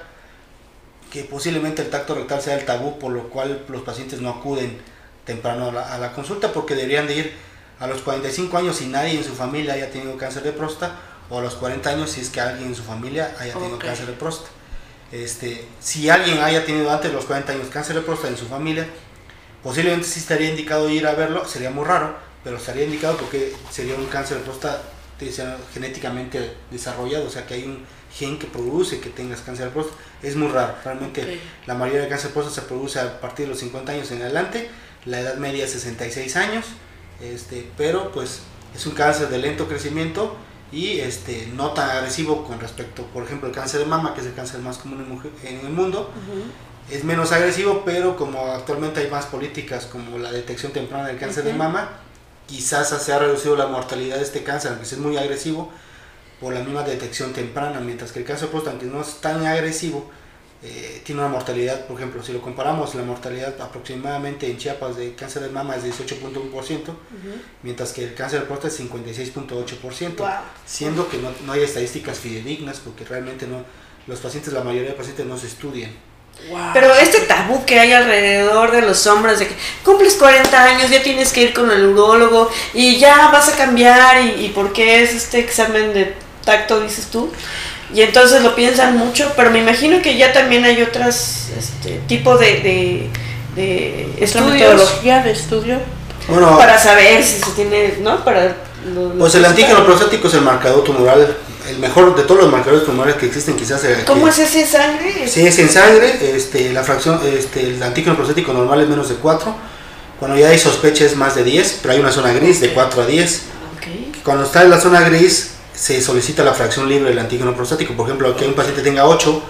que posiblemente el tacto rectal sea el tabú por lo cual los pacientes no acuden temprano a la, a la consulta porque deberían de ir a los 45 años si nadie en su familia haya tenido cáncer de próstata o a los 40 años si es que alguien en su familia haya tenido cáncer de próstata. Este, si alguien haya tenido antes de los 40 años cáncer de próstata en su familia, posiblemente sí estaría indicado ir a verlo, sería muy raro, pero estaría indicado porque sería un cáncer de próstata sea genéticamente desarrollado, o sea que hay un gen que produce que tengas cáncer de próstata. Es muy raro, realmente la mayoría de cáncer de próstata se produce a partir de los 50 años en adelante, la edad media es 66 años, este, pero pues es un cáncer de lento crecimiento y este, no tan agresivo con respecto, por ejemplo, el cáncer de mama, que es el cáncer más común en, el mundo. Es menos agresivo, pero como actualmente hay más políticas como la detección temprana del cáncer de mama, quizás se ha reducido la mortalidad de este cáncer, aunque es muy agresivo, por la misma detección temprana, mientras que el cáncer de próstata, aunque no es tan agresivo, eh, tiene una mortalidad, por ejemplo, si lo comparamos, la mortalidad aproximadamente en Chiapas de cáncer de mama es 18.1%, mientras que el cáncer de próstata es 56.8%, siendo que no, no, hay estadísticas fidedignas porque realmente no, los pacientes, la mayoría de pacientes no se estudian. Pero este tabú que hay alrededor de los hombres de que cumples 40 años, ya tienes que ir con el urólogo y ya vas a cambiar y, y por qué es este examen de tacto, dices tú. Y entonces lo piensan mucho, pero me imagino que ya también hay otras este, tipo de, de, de estudios. metodología de estudio? Bueno, para saber si se tiene, ¿no? Para pues el antígeno prostático es el marcador tumoral, el mejor de todos los marcadores tumorales que existen quizás. Eh, ¿Cómo es ese sangre? Sí, es en sangre, este, la fracción, este, el antígeno prostático normal es menos de 4, cuando ya hay sospecha es más de 10, pero hay una zona gris de 4 a 10. Okay. Cuando está en la zona gris se solicita la fracción libre del antígeno prostático. Por ejemplo, que un paciente tenga 8,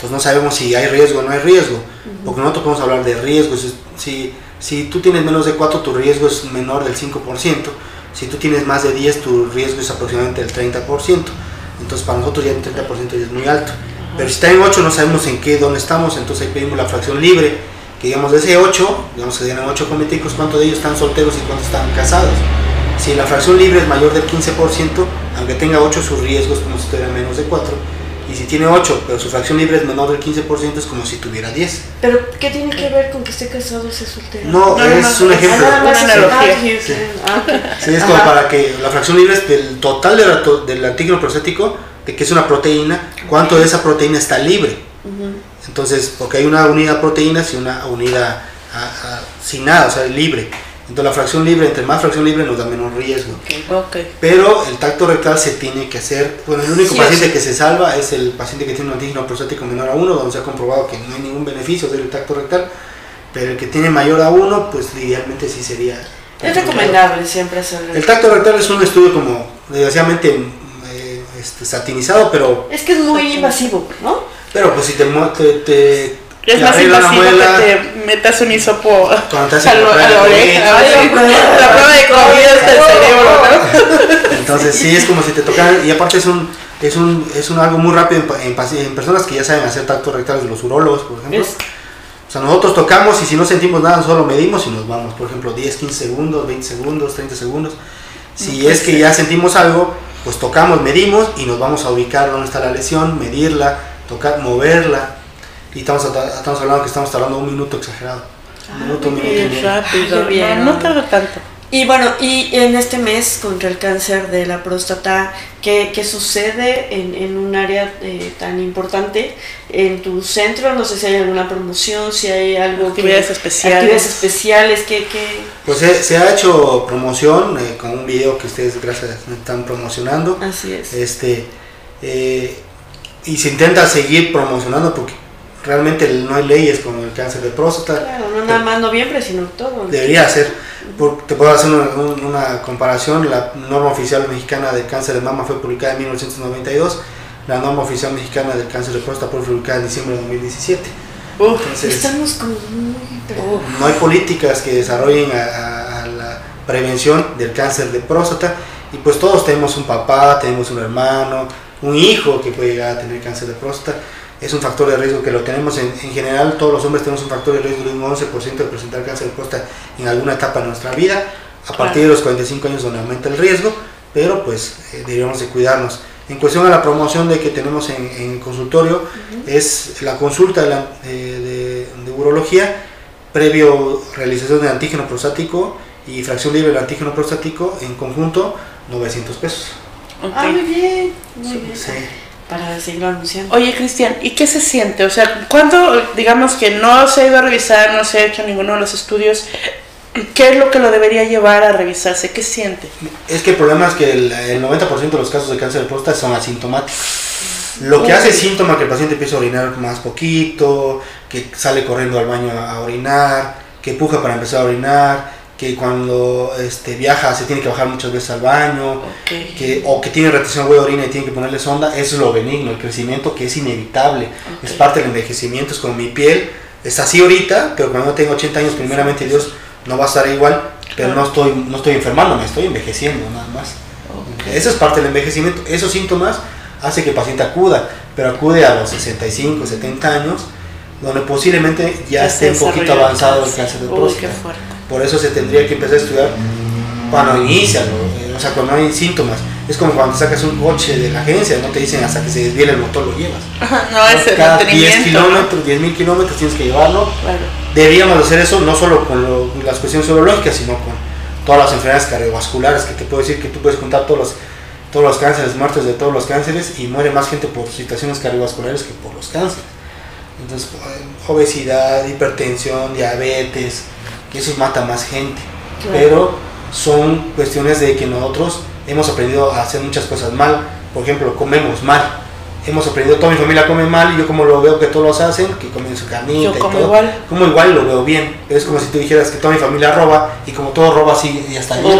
pues no sabemos si hay riesgo o no hay riesgo, porque nosotros podemos hablar de riesgos. Si, si tú tienes menos de 4, tu riesgo es menor del 5%. Si tú tienes más de 10, tu riesgo es aproximadamente del 30%. Entonces, para nosotros ya el 30% ya es muy alto. Pero si está en 8, no sabemos en qué, dónde estamos, entonces ahí pedimos la fracción libre, que digamos de ese 8, digamos que tienen 8 cometicos, cuántos de ellos están solteros y cuántos están casados. Si la fracción libre es mayor del 15%, aunque tenga 8, su riesgo es como si tuviera menos de 4. Y si tiene 8, pero su fracción libre es menor del 15%, es como si tuviera 10. ¿Pero qué tiene que ver con que esté casado o sea soltero? No, es un ejemplo. Ah, una analogía. Sí. Ah, sí, es como para que la fracción libre es del total del antígeno prostático, de que es una proteína, cuánto de esa proteína está libre. Entonces, porque hay una unidad proteínas y una unidad sin nada, o sea, libre. Entonces la fracción libre, entre más fracción libre nos da menos riesgo. Pero el tacto rectal se tiene que hacer, bueno, el único paciente que se salva es el paciente que tiene un antígeno prostático menor a 1, donde se ha comprobado que no hay ningún beneficio del tacto rectal, pero el que tiene mayor a 1, pues idealmente sí sería... Es recomendable siempre hacerlo. El tacto rectal es un estudio como, desgraciadamente, eh, este, satinizado, pero... Es que es muy invasivo, ¿no? Pero pues si te, te es más invasivo que te metas un hisopo a, la oreja. La prueba de COVID hasta el cerebro, ¿no? Entonces sí, es como si te tocaran, y aparte es un, es un, es un algo muy rápido en, en, personas que ya saben hacer tactos rectales de los urólogos, por ejemplo. O sea, nosotros tocamos y si no sentimos nada, solo medimos y nos vamos. Por ejemplo, 10, 15 segundos, 20 segundos, 30 segundos. Si es que ya sentimos algo, pues tocamos, medimos y nos vamos a ubicar dónde está la lesión, medirla, tocar, moverla y estamos, estamos hablando que estamos hablando un minuto exagerado. un minuto, un minuto. rápido, bien, no, tarda tanto. Y bueno, y en este mes contra el cáncer de la próstata, ¿qué, qué sucede en, en, un área eh, tan importante? En tu centro, no sé si hay alguna promoción, si hay algo... Actividades especiales. Actividades especiales, ¿qué...? qué? Pues se, se, ha hecho promoción eh, con un video que ustedes, gracias, están promocionando. Así es. Este, eh, y se intenta seguir promocionando porque realmente no hay leyes como el cáncer de próstata. Claro, no nada más noviembre, sino todo. Debería ser. te puedo hacer una, comparación. La norma oficial mexicana del cáncer de mama fue publicada en 1992. La norma oficial mexicana del cáncer de próstata fue publicada en diciembre de 2017. estamos como No hay políticas que desarrollen a, a la prevención del cáncer de próstata. Y pues todos tenemos un papá, tenemos un hermano, un hijo que puede llegar a tener cáncer de próstata es un factor de riesgo que lo tenemos. En, en, general, todos los hombres tenemos un factor de riesgo de un 11% de presentar cáncer de próstata en alguna etapa de nuestra vida, a partir de los 45 años donde aumenta el riesgo, pero pues eh, deberíamos de cuidarnos. En cuestión a la promoción de que tenemos en, en el consultorio, es la consulta de, la, de, de, urología previo realización de antígeno prostático y fracción libre del antígeno prostático en conjunto 900 pesos. Ah, muy bien, muy bien. Sí para seguirlo anunciando. Oye, Cristian, ¿y qué se siente? O sea, ¿cuándo, digamos que no se ha ido a revisar, no se ha hecho ninguno de los estudios, ¿Qué es lo que lo debería llevar a revisarse? ¿Qué siente? Es que el problema es que el, el 90% de los casos de cáncer de próstata son asintomáticos. Lo que hace síntoma que el paciente empieza a orinar más poquito, que sale corriendo al baño a orinar, que puja para empezar a orinar, que cuando este, viaja se tiene que bajar muchas veces al baño, que, o que tiene retención de orina y tiene que ponerle sonda, eso es lo benigno, el crecimiento que es inevitable, es parte del envejecimiento, es como mi piel, es así ahorita, pero cuando tenga 80 años, primeramente Dios no va a estar igual, pero no estoy, no estoy enfermando, me estoy envejeciendo nada más. Ok. Eso es parte del envejecimiento, esos síntomas hace que el paciente acuda, pero acude a los 65, 70 años, donde posiblemente ya, Ya esté un poquito avanzado el cáncer. cáncer de Uy, próstata. Por eso se tendría que empezar a estudiar cuando inicia, ¿no? Eh, o sea, cuando hay síntomas. Es como cuando sacas un coche de la agencia, no te dicen hasta que se desviele el motor lo llevas. [LAUGHS] No, es el Cada 10 mantenimiento. ¿no? kilómetros, 10 mil kilómetros tienes que llevarlo. Claro. Deberíamos hacer eso no solo con lo- las cuestiones urológicas, sino con todas las enfermedades cardiovasculares, que te puedo decir que tú puedes contar todos los, todos los cánceres, muertes de todos los cánceres, y muere más gente por situaciones cardiovasculares que por los cánceres. Entonces, eh, obesidad, hipertensión, diabetes, y eso mata más gente. Claro. Pero son cuestiones de que nosotros hemos aprendido a hacer muchas cosas mal. Por ejemplo, comemos mal. Hemos aprendido, toda mi familia come mal y yo como lo veo que todos lo hacen, que comen su carnita Yo y como todo, igual. como igual y lo veo bien. Es como si tú dijeras que toda mi familia roba y como todo roba así ya está bien.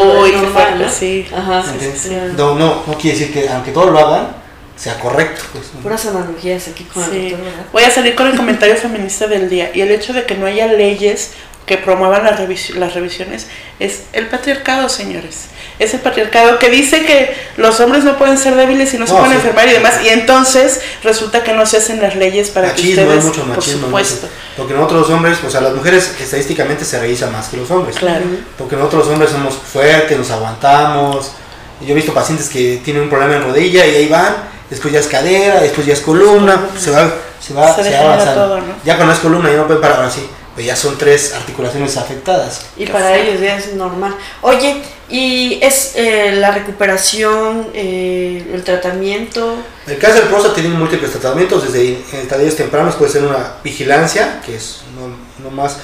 Fuerte, ¿no? sí. Ajá. Sí. No, no, no quiere decir que aunque todos lo hagan, sea correcto. Pues, ¿no? Puras analogías aquí con Sí. el doctor. Voy a salir con el comentario feminista del día. Y el hecho de que no haya leyes que promuevan las, revis- las revisiones es el patriarcado, señores. Es el patriarcado que dice que los hombres no pueden ser débiles y no, se No, pueden sí. enfermar y demás. Y entonces resulta que no se hacen las leyes para machismo, que hay ustedes, mucho por machismo. en supuesto. eso. Porque nosotros los hombres, o sea, las mujeres estadísticamente se revisan más que los hombres. Claro. Porque nosotros los hombres somos fuertes, nos aguantamos. Yo he visto pacientes que tienen un problema en rodilla y ahí van, después ya es cadera, después ya es columna, se va, se va, Se se va avanzando. todo, ¿no? Ya cuando es columna ya no pueden parar, ahora sí, pues ya son tres articulaciones afectadas. Y para ellos ya es normal. Oye, ¿y es eh, la recuperación, eh, el tratamiento? El cáncer de próstata tiene múltiples tratamientos, desde en estadios tempranos puede ser una vigilancia, que es no, no más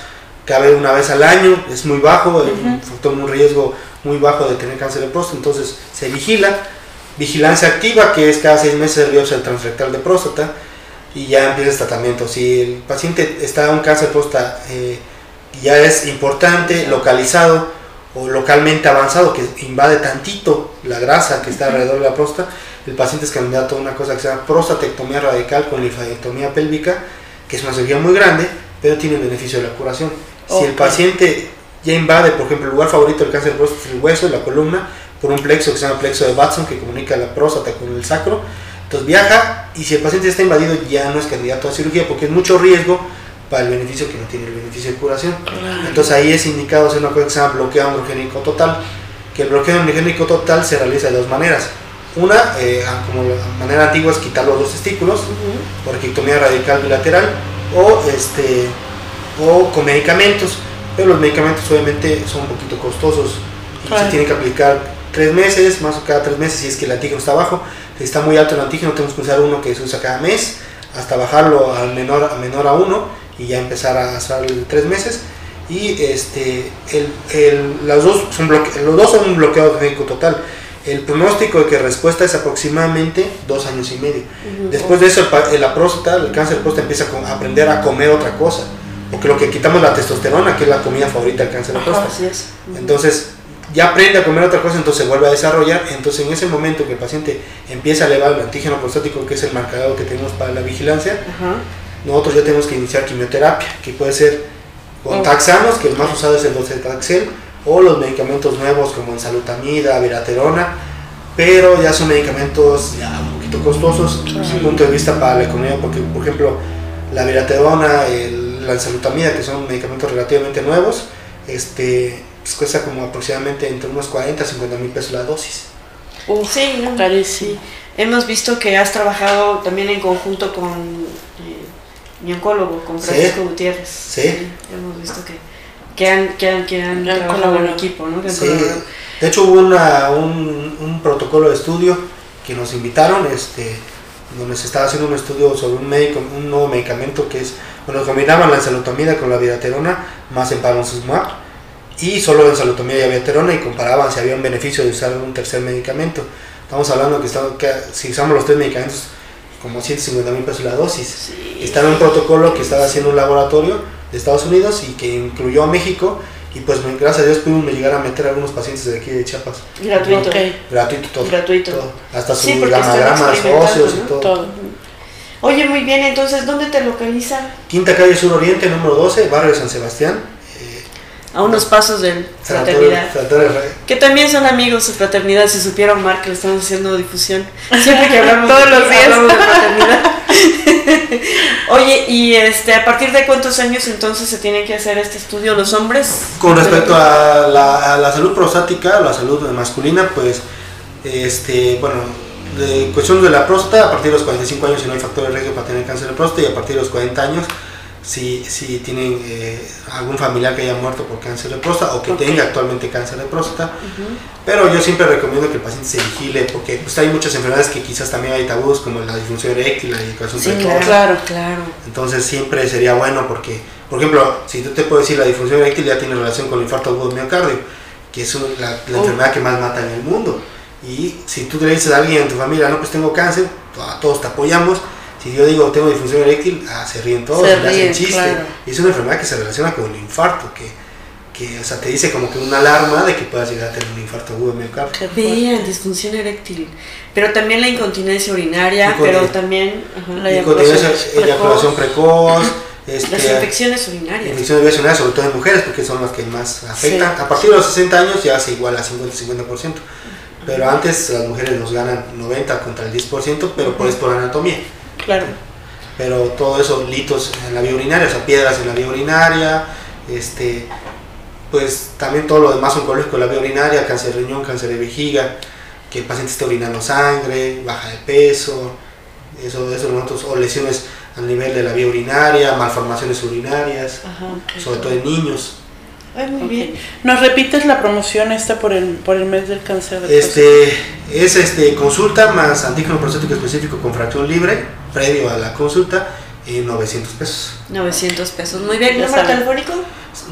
cabe una vez al año, es muy bajo, es un factor, un riesgo muy bajo de tener cáncer de próstata, entonces se vigila. Vigilancia activa, que es cada seis meses el biopsia transrectal de próstata, y ya empieza el tratamiento. Si el paciente está en un cáncer de próstata eh, ya es importante, localizado o localmente avanzado, que invade tantito la grasa que está alrededor de la próstata, el paciente es candidato a una cosa que se llama prostatectomía radical con linfadectomía pélvica, que es una cirugía muy grande, pero tiene el beneficio de la curación. Si el paciente ya invade, por ejemplo, el lugar favorito del cáncer de próstata es el hueso, la columna, por un plexo que se llama plexo de Batson, que comunica la próstata con el sacro, entonces viaja y si el paciente está invadido ya no es candidato a cirugía porque es mucho riesgo para el beneficio que no tiene el beneficio de curación. Entonces ahí es indicado hacer una cosa que se llama bloqueo androgénico total, que el bloqueo androgénico total se realiza de dos maneras. Una, eh, como la manera antigua es quitar los dos testículos, por ectomía radical bilateral, o, este, o con medicamentos, pero los medicamentos obviamente son un poquito costosos y Claro. se tiene que aplicar tres meses, más o cada tres meses si es que el antígeno está bajo. Está muy alto el antígeno, tenemos que usar uno que se usa cada mes, hasta bajarlo al menor, a menor a uno y ya empezar a usar tres meses. Y este, el, el- las dos son bloque- los dos son un bloqueo androgénico total. El pronóstico de que respuesta es aproximadamente dos años y medio. Después de eso, el, la próstata, el cáncer de próstata empieza a aprender a comer otra cosa. Porque lo que quitamos la testosterona, que es la comida favorita del cáncer de próstata. Entonces, ya aprende a comer otra cosa, entonces se vuelve a desarrollar. Entonces, en ese momento que el paciente empieza a elevar el antígeno prostático, que es el marcador que tenemos para la vigilancia, Ajá. nosotros ya tenemos que iniciar quimioterapia, que puede ser con Oh. taxanos, que el más usado es el docetaxel, o los medicamentos nuevos como ensalutamida, viraterona, pero ya son medicamentos ya un poquito costosos desde el punto de vista para la economía, porque por ejemplo la viraterona, el- la ensalutamida, que son medicamentos relativamente nuevos, este, pues cuesta como aproximadamente entre unos 40 a 50 mil pesos la dosis. Uf, Sí, no, sí. Hemos visto que has trabajado también en conjunto con eh, mi oncólogo, con Sí. Francisco Gutiérrez. Sí. Hemos visto que, que han, que han, que han trabajado en equipo, ¿no? Que han Sí. colaborado. De hecho hubo una, un, un protocolo de estudio que nos invitaron, este, donde se estaba haciendo un estudio sobre un, médico, un nuevo medicamento que es, bueno, combinaban la ensalutamida con la viraterona más el palonzumab y solo en salutomía y aviaterona y comparaban si había un beneficio de usar un tercer medicamento. Estamos hablando que, está- que si usamos los tres medicamentos, como 150 mil pesos la dosis. Estaba en un protocolo que estaba haciendo un laboratorio de Estados Unidos y que incluyó a México. Y pues gracias a Dios pudimos llegar a meter a algunos pacientes de aquí de Chiapas. Gratuito. Ok. Gratuito todo. Gratuito. todo. Hasta sus Sí, gamagramas óseos y todo. Todo. Oye, muy bien, entonces, ¿dónde te localizan? Quinta calle Sur Oriente, número 12, barrio de San Sebastián. A unos pasos del Fraternidad. Que también son amigos de Fraternidad, si supieron, Mark, que le estamos haciendo difusión. Siempre que hablamos [LAUGHS] Todos de los días. hablamos de Fraternidad. [LAUGHS] Oye, y este, ¿a partir de cuántos años entonces se tiene que hacer este estudio los hombres? Con respecto a la, a la salud prostática, la salud masculina, pues, este, bueno, de cuestión de la próstata, a partir de los 45 años si no hay factor de riesgo para tener cáncer de próstata y a partir de los 40 años si, si tienen eh, algún familiar que haya muerto por cáncer de próstata o que Ok. tenga actualmente cáncer de próstata. Pero yo siempre recomiendo que el paciente se vigile porque pues, hay muchas enfermedades que quizás también hay tabús como la disfunción eréctil, la eyaculación Sí, precoz. claro, claro. Entonces siempre sería bueno porque, por ejemplo, si tú te puedes decir la disfunción eréctil ya tiene relación con el infarto agudo de miocardio, que es un- la, la Oh. enfermedad que más mata en el mundo. Y si tú le dices a alguien en tu familia, no, pues tengo cáncer, to- todos te apoyamos. Si yo digo tengo disfunción eréctil, ah, se ríen todos, Se le hacen ríen, chiste. claro. Y es una enfermedad que se relaciona con el infarto, que, que o sea, te dice como que una alarma de que puedas llegar a tener un infarto agudo de miocardio. Vean, disfunción eréctil. Pero también la incontinencia urinaria, pero también ajá, La Incontinencia, eyaculación eyaculación precoz, [CLEARS THROAT] este, las infecciones urinarias. Infecciones urinarias, sobre todo en mujeres, porque son las que más afectan. Sí. A partir de los 60 años ya se iguala a 50-50%. Pero antes las mujeres nos ganan 90 contra el 10%, pero por, es por anatomía. Claro. Pero todo eso, litos en la vía urinaria, o sea, piedras en la vía urinaria, este, pues también todo lo demás oncológico en la vía urinaria, cáncer de riñón, cáncer de vejiga, que el paciente esté orinando sangre, baja de peso, eso, eso nosotros, o lesiones a nivel de la vía urinaria, malformaciones urinarias, Ajá. sobre todo en niños. Ay, muy bien. ¿Nos repites la promoción esta por el, por el mes del cáncer de próstata? Este, es este, consulta más antígeno prostático específico con fracción libre, previo a la consulta, en 900 pesos. 900 pesos. Muy bien. ¿Número telefónico?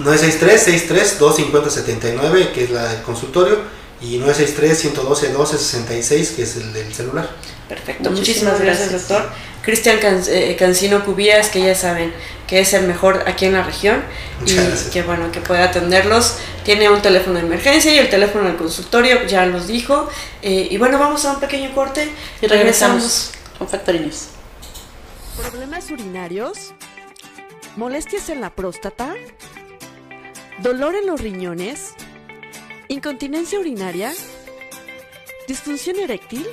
963-63-250-79, que es la del consultorio, y 963-112-1266, que es el del celular. Perfecto. Muchísimas Muchísimas gracias, gracias. doctor. Cristian Can- eh, Cancino Cubías, que ya saben que es el mejor aquí en la región Muchas y gracias. que bueno, que puede atenderlos. Tiene un teléfono de emergencia y el teléfono del consultorio, ya los dijo. Eh, y bueno, vamos a un pequeño corte Y regresamos con Factorinews. ¿Problemas urinarios? ¿Molestias en la próstata? ¿Dolor en los riñones? ¿Incontinencia urinaria? ¿Disfunción eréctil?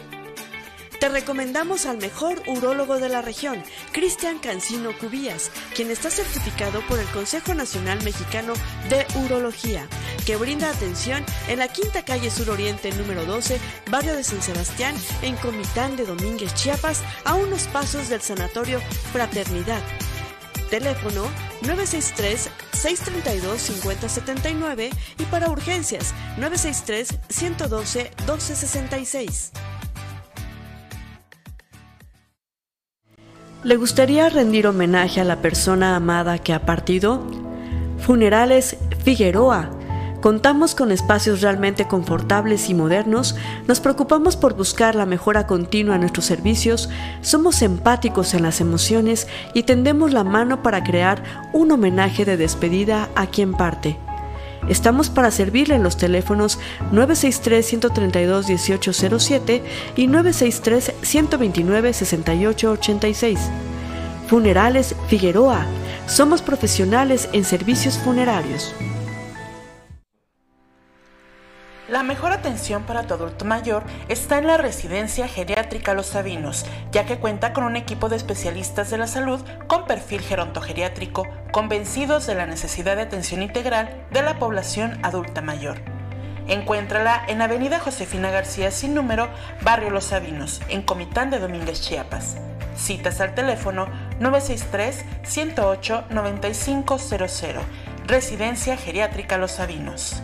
Te recomendamos al mejor urólogo de la región, Cristian Cancino Cubías, quien está certificado por el Consejo Nacional Mexicano de Urología, que brinda atención en la Quinta Calle Sur Oriente número 12, barrio de San Sebastián, en Comitán de Domínguez, Chiapas, a unos pasos del Sanatorio Fraternidad. Teléfono 963-632-5079 y para urgencias 963-112-1266. ¿Le gustaría rendir homenaje a la persona amada que ha partido? Funerales Figueroa. Contamos con espacios realmente confortables y modernos, nos preocupamos por buscar la mejora continua en nuestros servicios, somos empáticos en las emociones y tendemos la mano para crear un homenaje de despedida a quien parte. Estamos para servirle en los teléfonos 963-132-1807 y 963-129-6886. Funerales Figueroa. Somos profesionales en servicios funerarios. La mejor atención para tu adulto mayor está en la residencia geriátrica Los Sabinos, ya que cuenta con un equipo de especialistas de la salud con perfil gerontogeriátrico, convencidos de la necesidad de atención integral de la población adulta mayor. Encuéntrala en Avenida Josefina García sin número, Barrio Los Sabinos, en Comitán de Domínguez, Chiapas. Citas al teléfono 963-108-9500. Residencia Geriátrica Los Sabinos.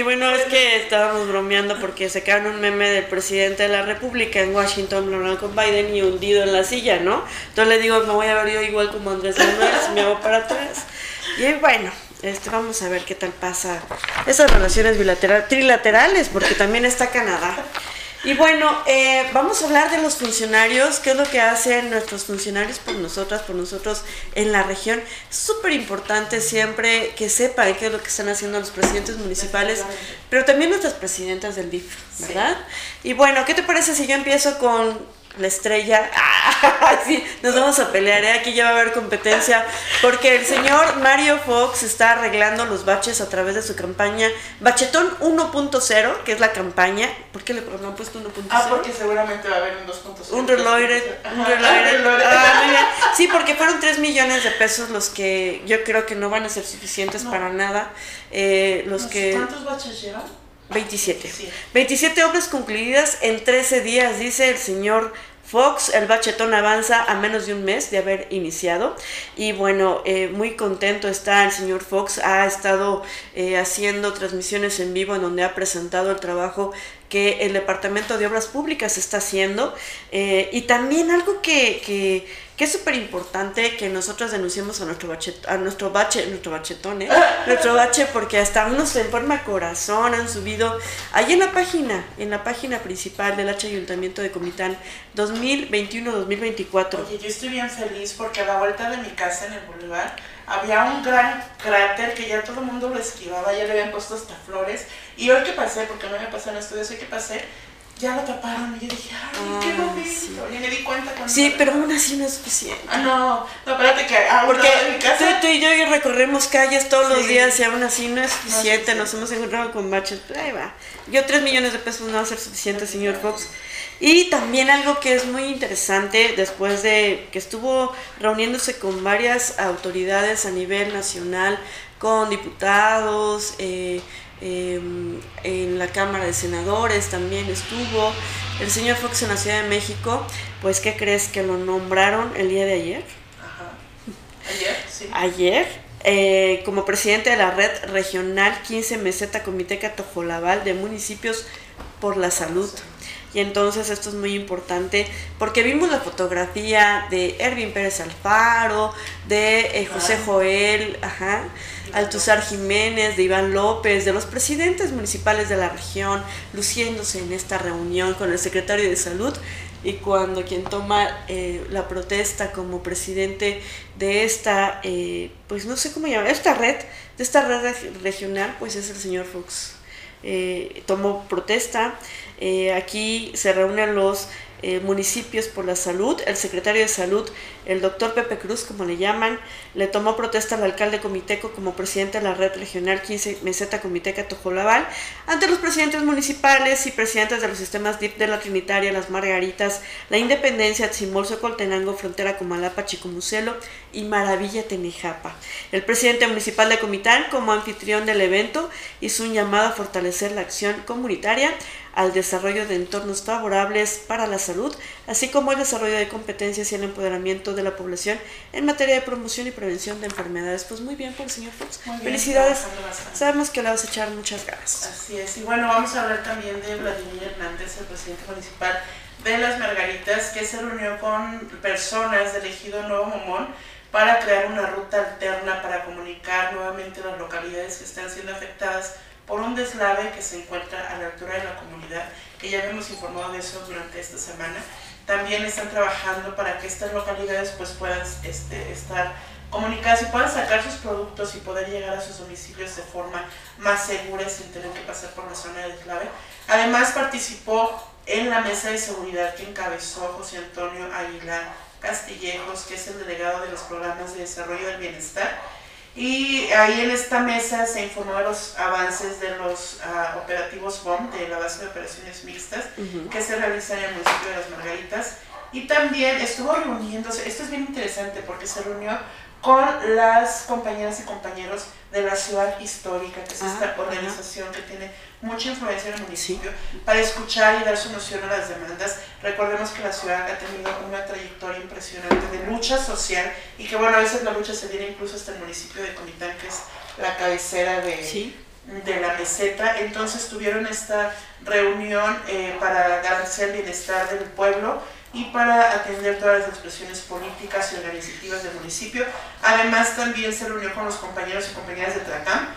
Y bueno, es que estábamos bromeando porque sacaron un meme del presidente de la República en Washington, hablando con Biden y hundido en la silla, ¿no? Entonces le digo, me voy a ver yo igual como Andrés Manuel, si me hago para atrás. Y bueno, este, vamos a ver qué tal pasa esas relaciones bilaterales, trilaterales, porque también está Canadá. Y bueno, eh, vamos a hablar de los funcionarios, qué es lo que hacen nuestros funcionarios por nosotras, por nosotros en la región. Es súper importante siempre que sepan qué es lo que están haciendo los presidentes municipales, pero también nuestras presidentas del DIF, ¿verdad? Y bueno, ¿qué te parece si yo empiezo con la estrella. Ah, [LAUGHS] sí, nos vamos a pelear, ¿eh? aquí ya va a haber competencia, porque el señor Mario Fox está arreglando los baches a través de su campaña Bachetón 1.0, que es la campaña. ¿Por qué le han puesto 1.0? Ah, porque seguramente va a haber un 2.0. Un reloaded, un reloaded. Ah, bien. Sí, porque fueron 3 millones de pesos los que yo creo que no van a ser suficientes para nada. Eh, los que... ¿Cuántos baches llevan? 27. Sí. 27 obras concluidas en 13 días, dice el señor Fox. El bachetón avanza a menos de un mes de haber iniciado. Y bueno, eh, muy contento está el señor Fox. Ha estado eh, haciendo transmisiones en vivo en donde ha presentado el trabajo que el Departamento de Obras Públicas está haciendo. Eh, y también algo que, que, que es súper importante que nosotros denunciemos a nuestro bache, a nuestro bache, nuestro bachetón, ¿eh? [LAUGHS] nuestro bache, porque hasta unos en forma corazón han subido ahí en la página, en la página principal del H Ayuntamiento de Comitán 2021-2024. Oye, yo estoy bien feliz porque a la vuelta de mi casa en el boulevard había un gran cráter que ya todo el mundo lo esquivaba, ya le habían puesto hasta flores. Y hoy que pasé, porque no me pasó en estudios, hoy que pasé, ya lo taparon. Y yo dije, ay, qué Ah, bonito. sí. Y me di cuenta cuando. Sí, pero aún así no es suficiente. Ah, no, no, espérate que a un Porque mi tú, casa. tú y yo recorremos calles todos los Sí. días y aún así no es suficiente. No Nos hemos encontrado con baches. Pero ahí va. Yo 3 millones de pesos no va a ser suficiente, señor Fox. Y también algo que es muy interesante, después de que estuvo reuniéndose con varias autoridades a nivel nacional, con diputados, eh, eh, en la Cámara de Senadores también estuvo el señor Fox en la Ciudad de México, pues ¿qué crees que lo nombraron el día de ayer? Ajá. Ayer, sí. ayer eh, como presidente de la red regional 15 Meseta Comité Catojolabal de Municipios por la Salud. Y entonces esto es muy importante porque vimos la fotografía de Ervin Pérez Alfaro, de eh, José Joel, ajá, Altuzar Jiménez, de Iván López, de los presidentes municipales de la región, luciéndose en esta reunión con el secretario de Salud. y cuando quien toma eh, la protesta como presidente de esta, eh, pues no sé cómo llamar, esta red, de esta red regional, pues es el señor Fox. Eh, tomó protesta, aquí se reúnen los municipios por la salud, el secretario de salud el doctor Pepe Cruz, como le llaman, le tomó protesta al alcalde comiteco como presidente de la red regional 15 Meseta Comiteca Tojolabal ante los presidentes municipales y presidentes de los sistemas DIP de la Trinitaria, Las Margaritas, La Independencia, Tzimolzo, Coltenango, Frontera Comalapa, Chicomucelo y Maravilla Tenejapa. El presidente municipal de Comitán, como anfitrión del evento, hizo un llamado a fortalecer la acción comunitaria al desarrollo de entornos favorables para la salud, así como el desarrollo de competencias y el empoderamiento de la población en materia de promoción y prevención de enfermedades. Pues muy bien por el señor Fox. Felicidades. Sabemos que le vas a echar muchas ganas. Así es. Y bueno, vamos a hablar también de Vladimir Hernández, el presidente municipal de Las Margaritas, que se reunió con personas del ejido Nuevo Momón para crear una ruta alterna para comunicar nuevamente las localidades que están siendo afectadas por un deslave que se encuentra a la altura de la comunidad, que ya habíamos informado de eso durante esta semana. También están trabajando para que estas localidades pues puedan este, estar comunicadas y puedan sacar sus productos y poder llegar a sus domicilios de forma más segura sin tener que pasar por la zona de deslave. Además participó en la mesa de seguridad que encabezó José Antonio Aguilar Castillejos, que es el delegado de los programas de desarrollo del bienestar y ahí en esta mesa se informó de los avances de los uh, operativos BOM, de la base de operaciones mixtas, que se realizan en el municipio de Las Margaritas. Y también estuvo reuniéndose, esto es bien interesante porque se reunió con las compañeras y compañeros de la ciudad histórica, que es esta ah, organización que tiene mucha influencia en el municipio, para escuchar y dar su noción a las demandas. Recordemos que la ciudad ha tenido una trayectoria impresionante de lucha social y que bueno, a veces la lucha se viene incluso hasta el municipio de Comitán, que es la cabecera de, de la meseta. Entonces tuvieron esta reunión eh, para garantizar el bienestar del pueblo y para atender todas las expresiones políticas y organizativas del municipio. Además, también se reunió con los compañeros y compañeras de Tracam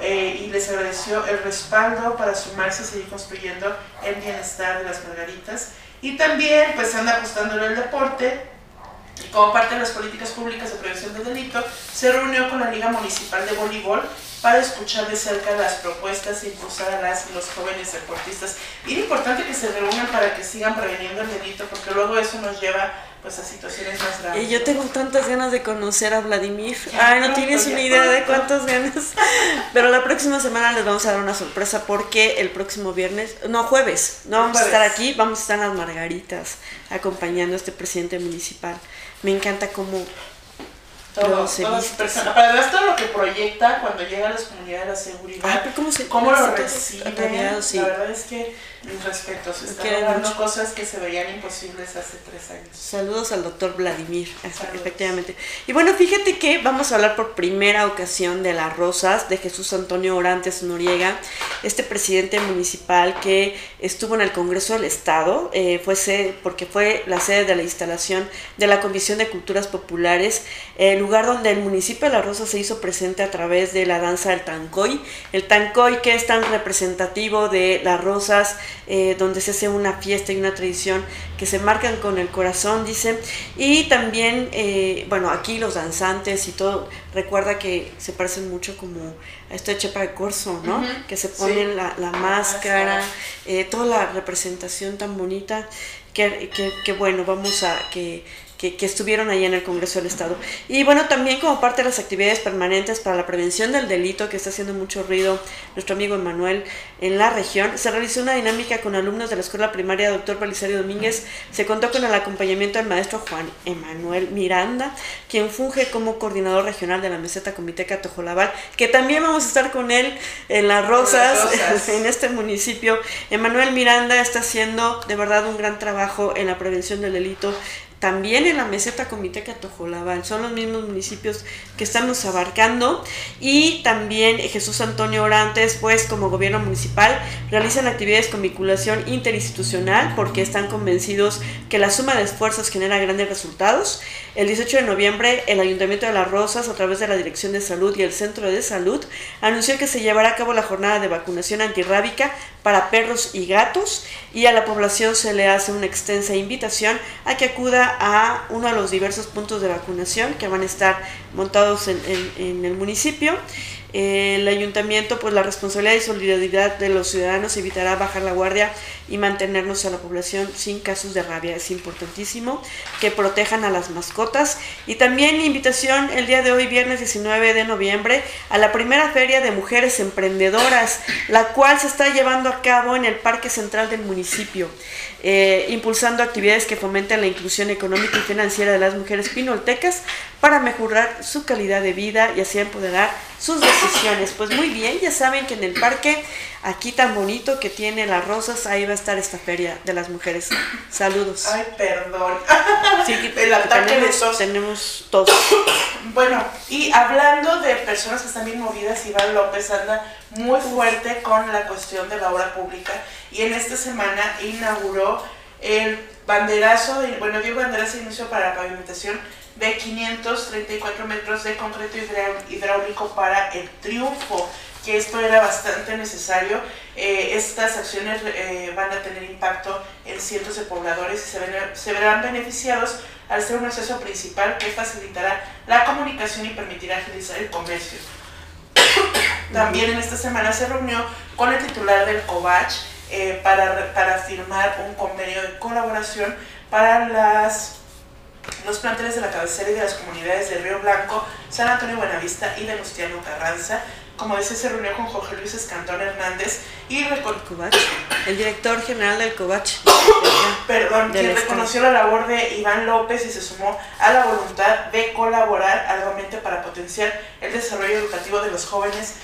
eh, y les agradeció el respaldo para sumarse y seguir construyendo el bienestar de las margaritas. Y también, pues, anda apostando en el deporte. Y como parte de las políticas públicas de prevención del delito, se reunió con la Liga Municipal de Voleibol para escuchar de cerca las propuestas e impulsar a las los jóvenes deportistas. Y es importante que se reúnan para que sigan preveniendo el delito, porque luego eso nos lleva pues a situaciones más graves. Y yo tengo tantas ganas de conocer a Vladimir. Ay, no tienes una idea de cuántas ganas. [LAUGHS] Pero la próxima semana les vamos a dar una sorpresa porque el próximo viernes, no, jueves, no vamos a estar aquí, vamos a estar en las Margaritas acompañando a este presidente municipal. Me encanta cómo todo, Además, todo lo que proyecta cuando llega a las comunidades de la seguridad. Ah, ¿cómo, se, cómo lo recibe? La verdad es que mis respetos. Se están logrando cosas que se veían imposibles hace tres años. Saludos al doctor Vladimir, efectivamente. Y bueno, fíjate que vamos a hablar por primera ocasión de las rosas de Jesús Antonio Orantes Noriega, este presidente municipal que estuvo en el Congreso del Estado, eh, fue porque fue la sede de la instalación de la Comisión de Culturas Populares, el lugar donde el municipio de Las Rosas se hizo presente a través de la danza del tancoy. El tancoy que es tan representativo de Las Rosas, eh, donde se hace una fiesta y una tradición que se marcan con el corazón, dice. Y también, eh, bueno, aquí los danzantes y todo, recuerda que se parecen mucho como a esto de Chepa de Corso, ¿no? Que se ponen la, máscara, eh, toda la representación tan bonita, que, que, que bueno, vamos a que que, estuvieron ahí en el Congreso del Estado. Y bueno, también como parte de las actividades permanentes para la prevención del delito que está haciendo mucho ruido nuestro amigo Emanuel en la región, se realizó una dinámica con alumnos de la Escuela Primaria Doctor Belisario Domínguez. Se contó con el acompañamiento del maestro Juan Emanuel Miranda, quien funge como coordinador regional de la meseta Comiteca Tojolabal, que también vamos a estar con él en Las Rosas, [LAUGHS] en este municipio. Emanuel Miranda está haciendo de verdad un gran trabajo en la prevención del delito también en la meseta Comiteca Tojolabal. Son los mismos municipios que estamos abarcando y también Jesús Antonio Orantes, pues como gobierno municipal, realizan actividades con vinculación interinstitucional porque están convencidos que la suma de esfuerzos genera grandes resultados. El 18 de noviembre, el Ayuntamiento de Las Rosas, a través de la Dirección de Salud y el Centro de Salud, anunció que se llevará a cabo la jornada de vacunación antirrábica para perros y gatos y a la población se le hace una extensa invitación a que acuda a uno de los diversos puntos de vacunación que van a estar montados en, en el municipio el ayuntamiento, pues la responsabilidad y solidaridad de los ciudadanos evitará bajar la guardia y mantenernos a la población sin casos de rabia. Es importantísimo que protejan a las mascotas. Y también invitación el día de hoy, viernes 19 de noviembre, a la primera feria de mujeres emprendedoras, la cual se está llevando a cabo en el Parque Central del municipio, eh, impulsando actividades que fomenten la inclusión económica y financiera de las mujeres pinoltecas para mejorar su calidad de vida y así empoderar sus decisiones. Pues muy bien, ya saben que en el parque, aquí tan bonito que tiene las rosas, ahí va a estar esta feria de las mujeres. Saludos. Ay, perdón. Sí, [LAUGHS] el ataque tenemos, tenemos todos. [COUGHS] Bueno, y hablando de personas que están bien movidas, Iván López anda muy fuerte con la cuestión de la obra pública y en esta semana inauguró el banderazo, bueno, dio banderazo de inicio para la pavimentación de 534 metros de concreto hidráulico para el triunfo, que esto era bastante necesario. Eh, estas acciones eh, van a tener impacto en cientos de pobladores y se, verán beneficiados al ser un acceso principal que facilitará la comunicación y permitirá agilizar el comercio. [COUGHS] También en esta semana se reunió con el titular del COVACH eh, para, para firmar un convenio de colaboración para las los planteles de la cabecera y de las comunidades de Río Blanco, San Antonio Buenavista y Venustiano Carranza. Como decía, se reunió con Jorge Luis Escantón Hernández y el director general del Covach. [COUGHS] Perdón, quien reconoció la labor de Iván López y se sumó a la voluntad de colaborar arduamente para potenciar el desarrollo educativo de los jóvenes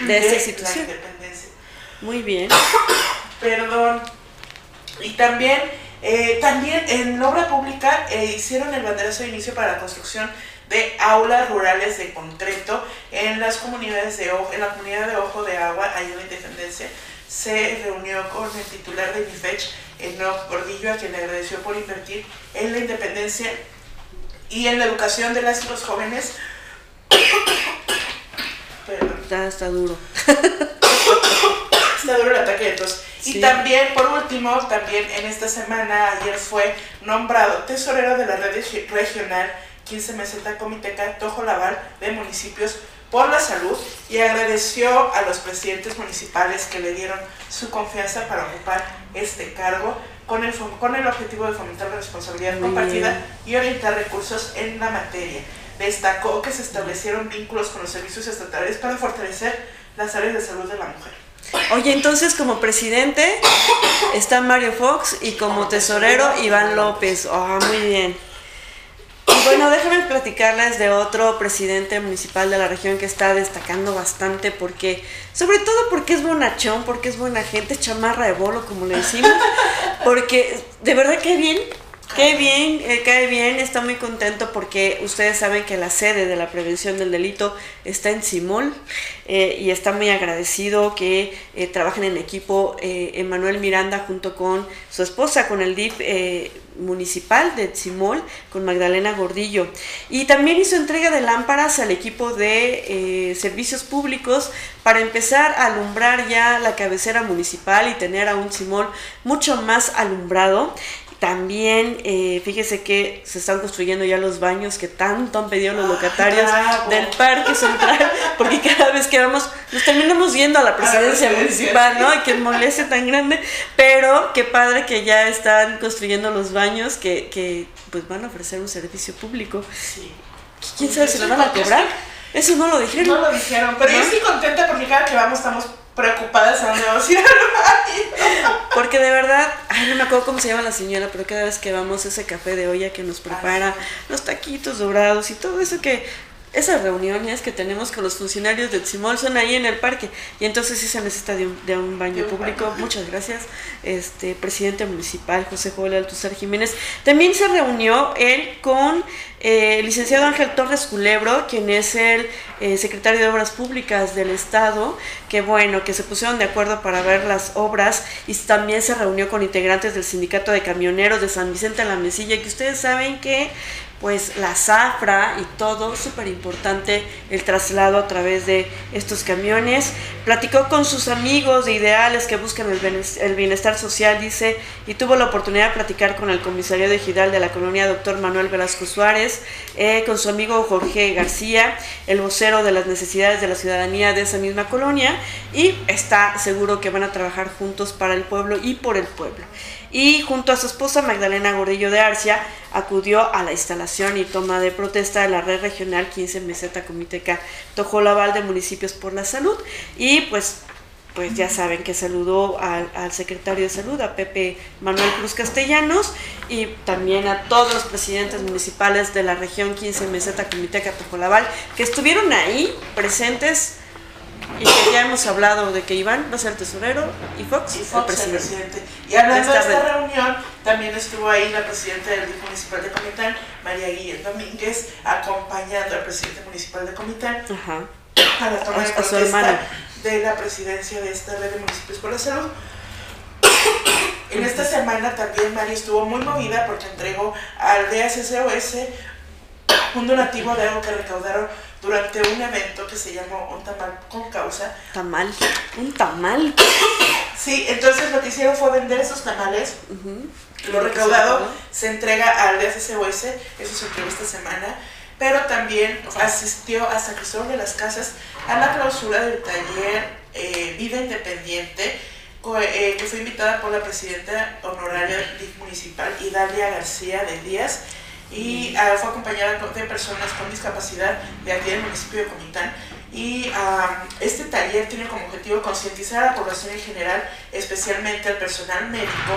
de, esta institución. independencia. Muy bien. [COUGHS] Perdón. Y también eh, también en obra pública eh, hicieron el banderazo de inicio para la construcción de aulas rurales de concreto en las comunidades de Ojo, en la comunidad de Ojo de Agua, ahí en la Independencia. Se reunió con el titular de INIFECH, Enoch Gordillo, a quien le agradeció por invertir en la independencia y en la educación de las y los jóvenes. [COUGHS] Está, está duro. [COUGHS] está duro el ataque de tos. Y también, por último, también en esta semana, ayer fue nombrado tesorero de la red regional 15 Meseta Comiteca Tojo Laval de municipios por la salud y agradeció a los presidentes municipales que le dieron su confianza para ocupar este cargo con el, con el objetivo de fomentar la responsabilidad compartida y orientar recursos en la materia. Destacó que se establecieron vínculos con los servicios estatales para fortalecer las áreas de salud de la mujer. Oye, entonces como presidente está Mario Fox y como tesorero Iván López. Ah, muy bien. Y bueno, déjame platicarles de otro presidente municipal de la región que está destacando bastante porque, sobre todo porque es bonachón, porque es buena gente, chamarra de bolo, como le decimos, porque de verdad que bien Qué bien, eh, bien, está muy contento porque ustedes saben que la sede de la prevención del delito está en Simol eh, y está muy agradecido que eh, trabajen en equipo Emanuel Miranda junto con su esposa, con el DIP municipal de Simol, con Magdalena Gordillo. Y también hizo entrega de lámparas al equipo de servicios públicos para empezar a alumbrar ya la cabecera municipal y tener a un Simol mucho más alumbrado. También, eh, fíjese que se están construyendo ya los baños que tanto han pedido los ah, locatarios del Parque Central, [LAUGHS] porque cada vez que vamos, nos terminamos yendo a la presidencia municipal, ¿no? Que molestia tan grande, pero qué padre que ya están construyendo los baños que, que pues van a ofrecer un servicio público. Sí. ¿Quién sabe si lo van a cobrar? Eso no lo dijeron. No lo dijeron, pero yo estoy contenta porque cada que vamos estamos preocupadas a ir [LAUGHS] Porque de verdad, ay, no me acuerdo cómo se llama la señora, pero cada vez que vamos a ese café de olla que nos prepara los taquitos dorados y todo eso que esas reuniones que tenemos con los funcionarios de Tzimol son ahí en el parque y entonces sí se necesita de un, de un baño público. Muchas gracias, este presidente municipal José Joel Altuzar Jiménez. También se reunió él con eh, el licenciado Ángel Torres Culebro, quien es el eh, secretario de Obras Públicas del Estado, que bueno, que se pusieron de acuerdo para ver las obras y también se reunió con integrantes del Sindicato de Camioneros de San Vicente en la Mesilla, que ustedes saben que pues la zafra y todo, súper importante el traslado a través de estos camiones. Platicó con sus amigos de ideales que buscan el bienestar social, dice, y tuvo la oportunidad de platicar con el comisario de Gidal de la colonia, doctor Manuel Velasco Suárez, eh, con su amigo Jorge García, el vocero de las necesidades de la ciudadanía de esa misma colonia, y está seguro que van a trabajar juntos para el pueblo y por el pueblo y junto a su esposa Magdalena Gordillo de Arcia acudió a la instalación y toma de protesta de la red regional 15 Meseta Comiteca Tojolabal de Municipios por la Salud. Y pues pues ya saben que saludó al, secretario de salud, a Pepe Manuel Cruz Castellanos, y también a todos los presidentes municipales de la región 15 Meseta Comiteca Tojolabal, que estuvieron ahí presentes y que ya hemos hablado de que Iván va a ser tesorero y Fox, el, presidente. Y hablando de esta, reunión, también estuvo ahí la presidenta del DIF municipal de Comitán, María Guillén Domínguez, acompañando al presidente municipal de Comitán a la toma de protesta de la presidencia de esta red de municipios por la salud. [COUGHS] en esta semana también María estuvo muy movida porque entregó al DSSOS un donativo de algo que recaudaron durante un evento que se llamó Un Tamal con Causa. Tamal, un tamal. Sí, entonces lo que hicieron fue vender esos tamales. Lo recaudado se entrega al DSCOS, eso se entregó esta semana, pero también asistió a San Cristóbal de las Casas a la clausura del taller eh, Vida Independiente, eh, que fue invitada por la presidenta honoraria municipal Idalia García de Díaz y ah, fue acompañada de personas con discapacidad de aquí del municipio de Comitán. Y ah, este taller tiene como objetivo concientizar a la población en general, especialmente al personal médico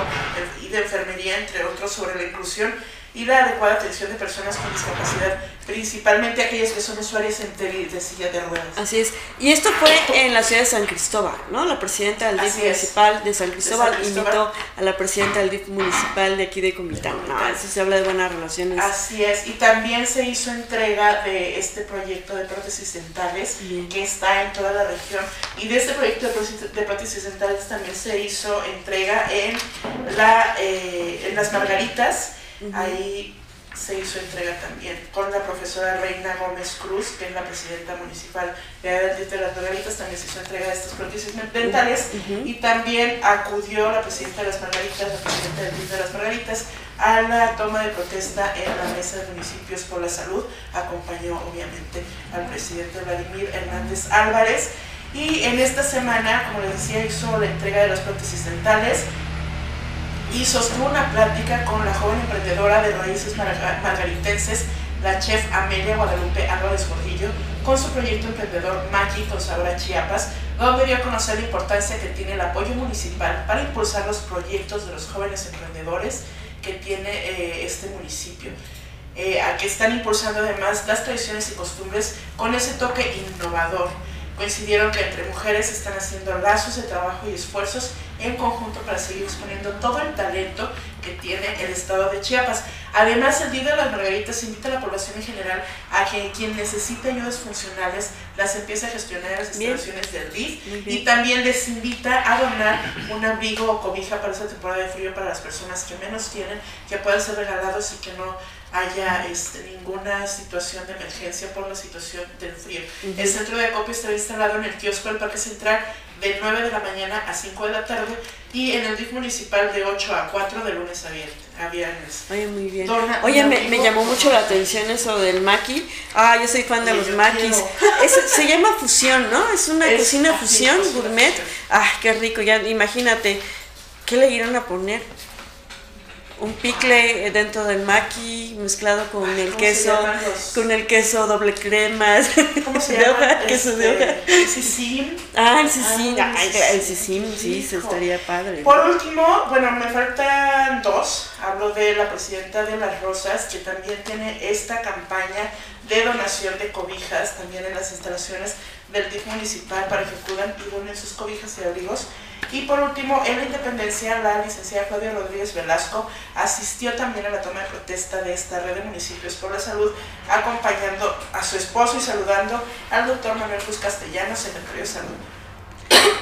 y de enfermería, entre otros, sobre la inclusión y la adecuada atención de personas con discapacidad, principalmente aquellas que son usuarias de silla de ruedas. Así es. Y esto fue en la ciudad de San Cristóbal, ¿no? La presidenta del DIF municipal de San, Cristóbal invitó a la presidenta del DIF municipal de aquí de Comitán. No, eso se habla de buenas relaciones. Así es. Y también se hizo entrega de este proyecto de prótesis dentales que está en toda la región. Y de este proyecto de prótesis dentales también se hizo entrega en, la, eh, en las Margaritas Ahí se hizo entrega también con la profesora Reina Gómez Cruz, que es la presidenta municipal de las Margaritas, también se hizo entrega de estas prótesis dentales y también acudió la presidenta de las Margaritas, la presidenta del de las Margaritas, a la toma de protesta en la mesa de municipios por la salud. Acompañó obviamente al presidente Vladimir Hernández Álvarez. Y en esta semana, como les decía, hizo la entrega de las prótesis dentales y sostuvo una plática con la joven emprendedora de raíces margaritenses, la chef Amelia Guadalupe Álvarez Gordillo, con su proyecto emprendedor Maki con sabor a Chiapas, donde dio a conocer la importancia que tiene el apoyo municipal para impulsar los proyectos de los jóvenes emprendedores que tiene eh, este municipio. Eh, a que están impulsando además las tradiciones y costumbres con ese toque innovador coincidieron que entre mujeres están haciendo lazos de trabajo y esfuerzos en conjunto para seguir exponiendo todo el talento que tiene el estado de Chiapas. Además, el Día de las Margaritas invita a la población en general a que quien necesite ayudas funcionales las empiece a gestionar en las instalaciones del DIF y también les invita a donar un abrigo o cobija para esta temporada de frío para las personas que menos tienen, que puedan ser regalados y que no haya este, ninguna situación de emergencia por la situación del frío. El centro de acopio está instalado en el kiosco del Parque Central de 9 de la mañana a 5 de la tarde y en el DIF municipal de 8 a 4 de lunes a viernes. Oye, muy bien. Oye, me, me, llamó mucho la atención eso del maqui. Ah, yo soy fan de los maquis. [LAUGHS] se llama fusión, ¿no? Es una cocina fusión, gourmet. Ah, qué rico. Ya imagínate, ¿qué le irán a poner? Un picle dentro del maqui mezclado con Ay, el ¿cómo se queso, los- con el queso doble crema. [LAUGHS] ¿Cómo se de hoja, queso de hoja. Este, sisín. Ah, el sisín, Ah, el el sisín, sí, se estaría padre. Por último, bueno, me faltan dos. Hablo de la presidenta de Las Rosas, que también tiene esta campaña de donación de cobijas, también en las instalaciones del DIF municipal para que acudan y donen sus cobijas y abrigos. Y por último, en la Independencia, la licenciada Claudia Rodríguez Velasco asistió también a la toma de protesta de esta red de municipios por la salud, acompañando a su esposo y saludando al doctor Manuel Cruz Castellanos, secretario de Salud.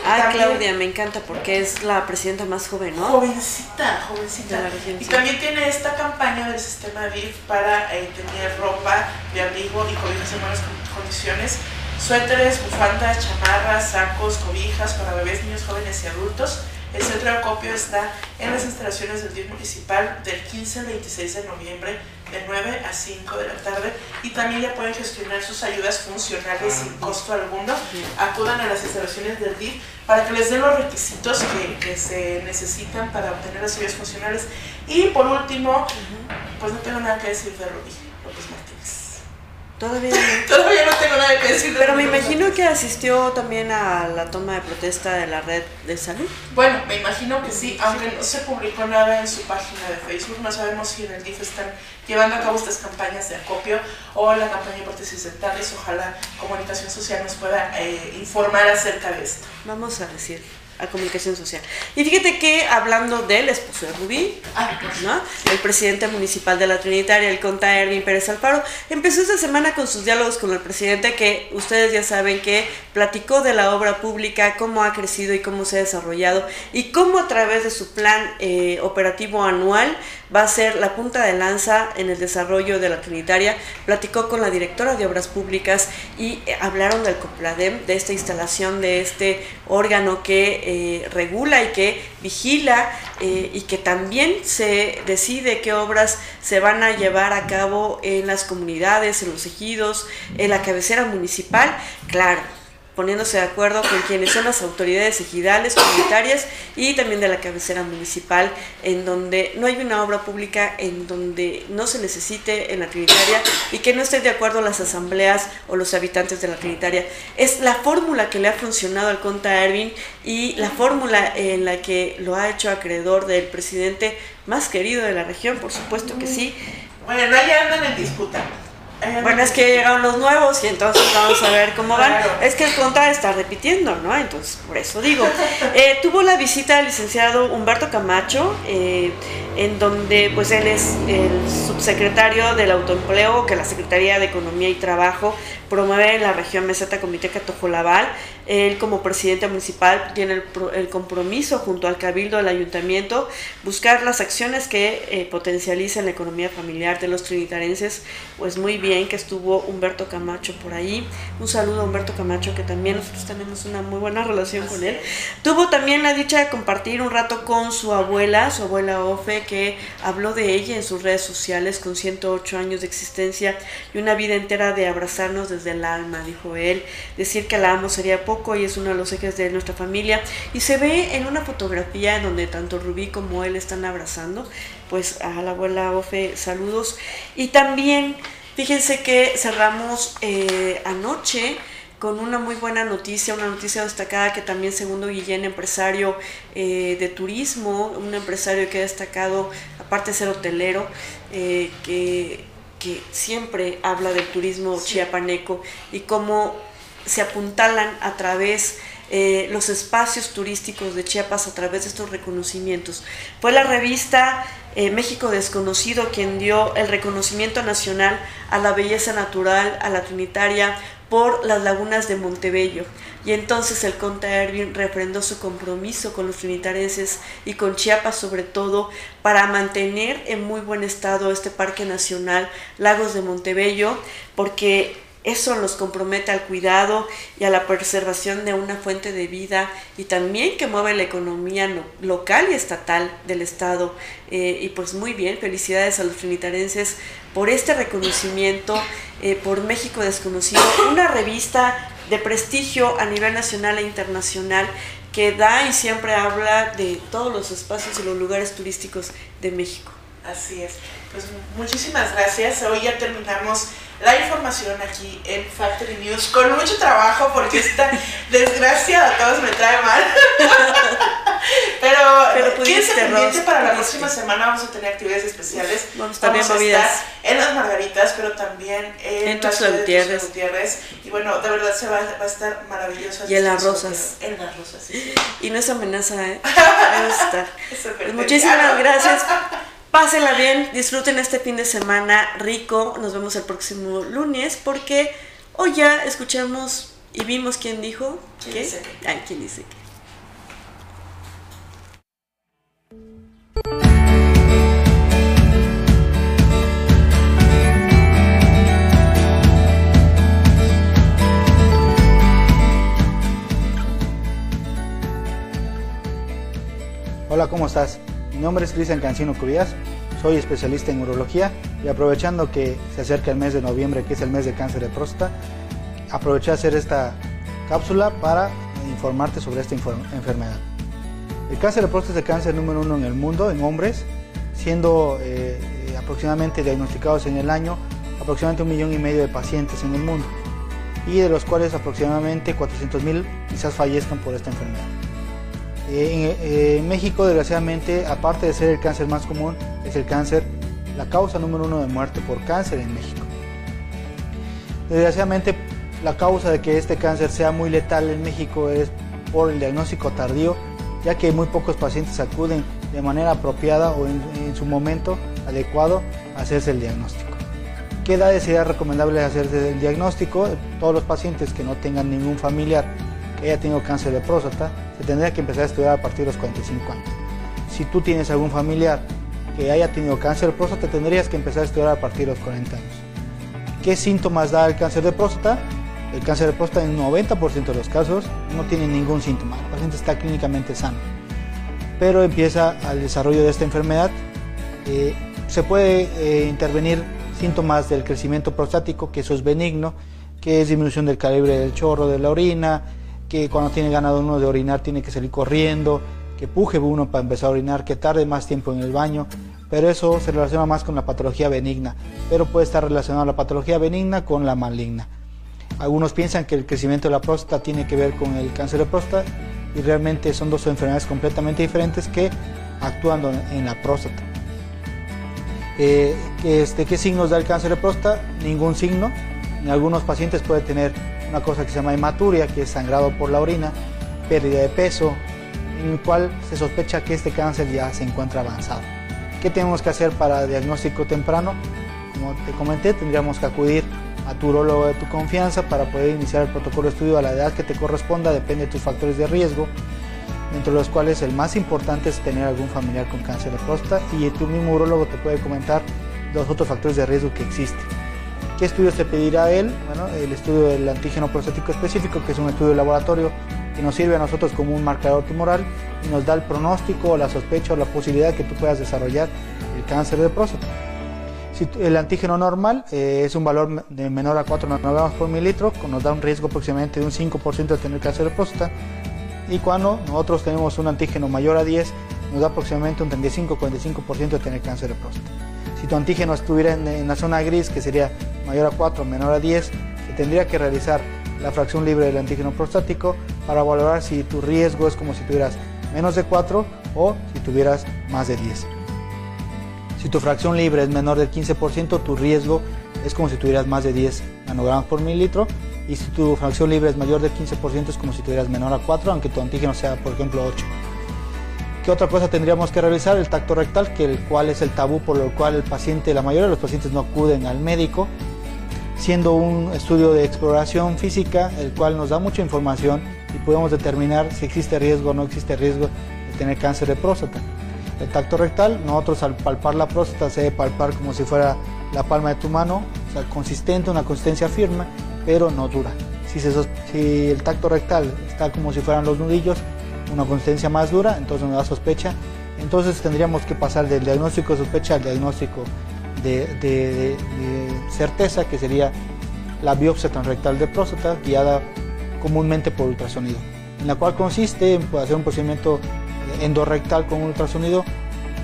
Ah, También- Claudia, me encanta porque es la presidenta más joven, ¿no? Jovencita, jovencita. Y también tiene esta campaña del sistema DIF para eh, tener ropa de abrigo y cobijas en buenas con- condiciones. Suéteres, bufandas, chamarras, sacos, cobijas para bebés, niños, jóvenes y adultos. El centro de acopio está en las instalaciones del DIF municipal del 15 al 26 de noviembre de 9 a 5 de la tarde y también ya pueden gestionar sus ayudas funcionales sin costo alguno. Acudan a las instalaciones del DIF para que les den los requisitos que, que se necesitan para obtener las ayudas funcionales. Y por último, pues no tengo nada que decir de Rubí López Martínez. Todavía no. [LAUGHS] Todavía no tengo nada que decir de Pero me imagino que asistió también a la toma de protesta de la red de salud. Bueno, me imagino que sí, aunque no se publicó nada en su página de Facebook, no sabemos si en el DIF están llevando a cabo estas campañas de acopio o la campaña de prótesis dentales. Ojalá Comunicación Social nos pueda eh, informar acerca de esto. Vamos a decir a comunicación social. Y fíjate que hablando del esposo de Rubí, Ah, ¿no? El presidente municipal de la Trinitaria, el conta Erwin Pérez Alfaro, empezó esta semana con sus diálogos con el presidente que ustedes ya saben que platicó de la obra pública, cómo ha crecido y cómo se ha desarrollado y cómo a través de su plan eh, operativo anual va a ser la punta de lanza en el desarrollo de la Trinitaria. Platicó con la directora de Obras Públicas y eh, hablaron del COPLADEM, de esta instalación, de este órgano que eh, regula y que vigila eh, y que también se decide qué obras se van a llevar a cabo en las comunidades, en los ejidos, en la cabecera municipal. Claro, poniéndose de acuerdo con quienes son las autoridades ejidales, comunitarias y también de la cabecera municipal, en donde no hay una obra pública en donde no se necesite en la Trinitaria y que no estén de acuerdo las asambleas o los habitantes de la Trinitaria. Es la fórmula que le ha funcionado al Conta Erwin y la fórmula en la que lo ha hecho acreedor del presidente más querido de la región, por supuesto que sí, Bueno, ahí andan en disputa. Bueno, en es que llegaron los nuevos y entonces vamos a ver cómo van. Claro. Es que el conta está repitiendo, ¿no? Entonces, por eso digo. Eh, tuvo la visita del licenciado Humberto Camacho, eh, en donde pues él es el subsecretario del autoempleo que la Secretaría de Economía y Trabajo promueve en la región meseta Comiteca Tojolabal. Él como presidente municipal tiene el, el compromiso junto al cabildo del ayuntamiento buscar las acciones que eh, potencialicen la economía familiar de los trinitarenses. Pues muy bien que estuvo Humberto Camacho por ahí. Un saludo a Humberto Camacho que también nosotros tenemos una muy buena relación con él. Tuvo también la dicha de compartir un rato con su abuela, su abuela Ofe, que habló de ella en sus redes sociales con 108 años de existencia y una vida entera de abrazarnos desde el alma, dijo él. Decir que la amo sería poco y es uno de los ejes de nuestra familia. Y se ve en una fotografía en donde tanto Rubí como él están abrazando. Pues a la abuela Ofe, saludos. Y también, fíjense que cerramos eh, anoche con una muy buena noticia, una noticia destacada que también segundo Guillén, empresario eh, de turismo, un empresario que ha destacado, aparte de ser hotelero, eh, que, que siempre habla del turismo chiapaneco y cómo se apuntalan a través eh, los espacios turísticos de Chiapas a través de estos reconocimientos. Fue la revista eh, México Desconocido quien dio el reconocimiento nacional a la belleza natural, a la Trinitaria, por las lagunas de Montebello. Y entonces el conta Erwin refrendó su compromiso con los trinitarenses y con Chiapas sobre todo para mantener en muy buen estado este Parque Nacional Lagos de Montebello, porque eso los compromete al cuidado y a la preservación de una fuente de vida y también que mueve la economía no- local y estatal del estado. Eh, y pues muy bien, felicidades a los trinitarenses por este reconocimiento, eh, por México Desconocido, una revista de prestigio a nivel nacional e internacional que da y siempre habla de todos los espacios y los lugares turísticos de México. Así es. Pues muchísimas gracias. Hoy ya terminamos la información aquí en Factory News con mucho trabajo porque esta [LAUGHS] desgracia a todos me trae mal. [LAUGHS] Pero, Pero quédense pendiente para la próxima semana. Vamos a tener actividades especiales. Vamos a estar bien a movidas. estar en las Margaritas, pero también en, En la Tuxtla ciudad de Gutiérrez. Y bueno, de verdad se va, va a estar maravilloso. Y en las Rosas. En las rosas, sí. sí. [LAUGHS] Y no es amenaza, ¿eh? Debe estar. Es Pues muchísimas gracias. Pásenla bien, disfruten este fin de semana rico. Nos vemos el próximo lunes porque hoy ya escuchamos y vimos quién dijo. ¿Quién ¿Qué? dice? Ay, quién dice qué. Hola, ¿cómo estás? Mi nombre es Cristian Cancino Cubías, soy especialista en urología y aprovechando que se acerca el mes de noviembre, que es el mes de cáncer de próstata, aproveché a hacer esta cápsula para informarte sobre esta enfermedad. El cáncer de próstata es el cáncer número uno en el mundo en hombres, siendo eh, aproximadamente diagnosticados en el año aproximadamente un millón y medio de pacientes en el mundo y de los cuales aproximadamente 400 mil quizás fallezcan por esta enfermedad. Eh, eh, en México, desgraciadamente, aparte de ser el cáncer más común, es el cáncer la causa número uno de muerte por cáncer en México. Desgraciadamente, la causa de que este cáncer sea muy letal en México es por el diagnóstico tardío, ya que muy pocos pacientes acuden de manera apropiada o en, en su momento adecuado a hacerse el diagnóstico. ¿Qué edades sería recomendable hacerse el diagnóstico? Todos los pacientes que no tengan ningún familiar que haya tenido cáncer de próstata, se tendría que empezar a estudiar a partir de los 45 años. Si tú tienes algún familiar que haya tenido cáncer de próstata, tendrías que empezar a estudiar a partir de los 40 años. ¿Qué síntomas da el cáncer de próstata? El cáncer de próstata en 90% de los casos no tiene ningún síntoma, el paciente está clínicamente sano. Pero empieza al desarrollo de esta enfermedad, eh, se puede eh, intervenir síntomas del crecimiento prostático, que eso es benigno, que es disminución del calibre del chorro de la orina, que cuando tiene ganado uno de orinar tiene que salir corriendo, que puje uno para empezar a orinar, que tarde más tiempo en el baño, pero eso se relaciona más con la patología benigna, pero puede estar relacionado la patología benigna con la maligna. Algunos piensan que el crecimiento de la próstata tiene que ver con el cáncer de próstata y realmente son dos enfermedades completamente diferentes que actúan en la próstata. Eh, este, ¿Qué signos da el cáncer de próstata? Ningún signo. En algunos pacientes puede tener una cosa que se llama hematuria, que es sangrado por la orina, pérdida de peso, en el cual se sospecha que este cáncer ya se encuentra avanzado. ¿Qué tenemos que hacer para diagnóstico temprano? Como te comenté, tendríamos que acudir a tu urólogo de tu confianza para poder iniciar el protocolo de estudio a la edad que te corresponda, depende de tus factores de riesgo, entre los cuales el más importante es tener algún familiar con cáncer de próstata y tu mismo urólogo te puede comentar los otros factores de riesgo que existen. ¿Qué estudios te pedirá él? Bueno, el estudio del antígeno prostático específico, que es un estudio de laboratorio que nos sirve a nosotros como un marcador tumoral y nos da el pronóstico, la sospecha o la posibilidad que tú puedas desarrollar el cáncer de próstata. Si el antígeno normal eh, es un valor de menor a 4 nanogramos por mililitro, nos da un riesgo aproximadamente de un 5% de tener cáncer de próstata. Y cuando nosotros tenemos un antígeno mayor a 10, nos da aproximadamente un 35-45% de tener cáncer de próstata. Si tu antígeno estuviera en, la zona gris, que sería mayor a 4, menor a 10, se tendría que realizar la fracción libre del antígeno prostático para valorar si tu riesgo es como si tuvieras menos de 4 o si tuvieras más de 10. Si tu fracción libre es menor del 15%, tu riesgo es como si tuvieras más de 10 nanogramos por mililitro. Y si tu fracción libre es mayor del 15%, es como si tuvieras menor a 4, aunque tu antígeno sea, por ejemplo, 8. ¿Qué otra cosa tendríamos que realizar? El tacto rectal, que el cual es el tabú por el cual el paciente, la mayoría de los pacientes no acuden al médico, siendo un estudio de exploración física, el cual nos da mucha información y podemos determinar si existe riesgo o no existe riesgo de tener cáncer de próstata. El tacto rectal, nosotros al palpar la próstata se debe palpar como si fuera la palma de tu mano, o sea, consistente, una consistencia firme, pero no dura. Si, se si el tacto rectal está como si fueran los nudillos, una consistencia más dura, entonces nos da sospecha. Entonces tendríamos que pasar del diagnóstico de sospecha al diagnóstico de, certeza, que sería la biopsia transrectal de próstata, guiada comúnmente por ultrasonido, en la cual consiste en hacer un procedimiento endorrectal con ultrasonido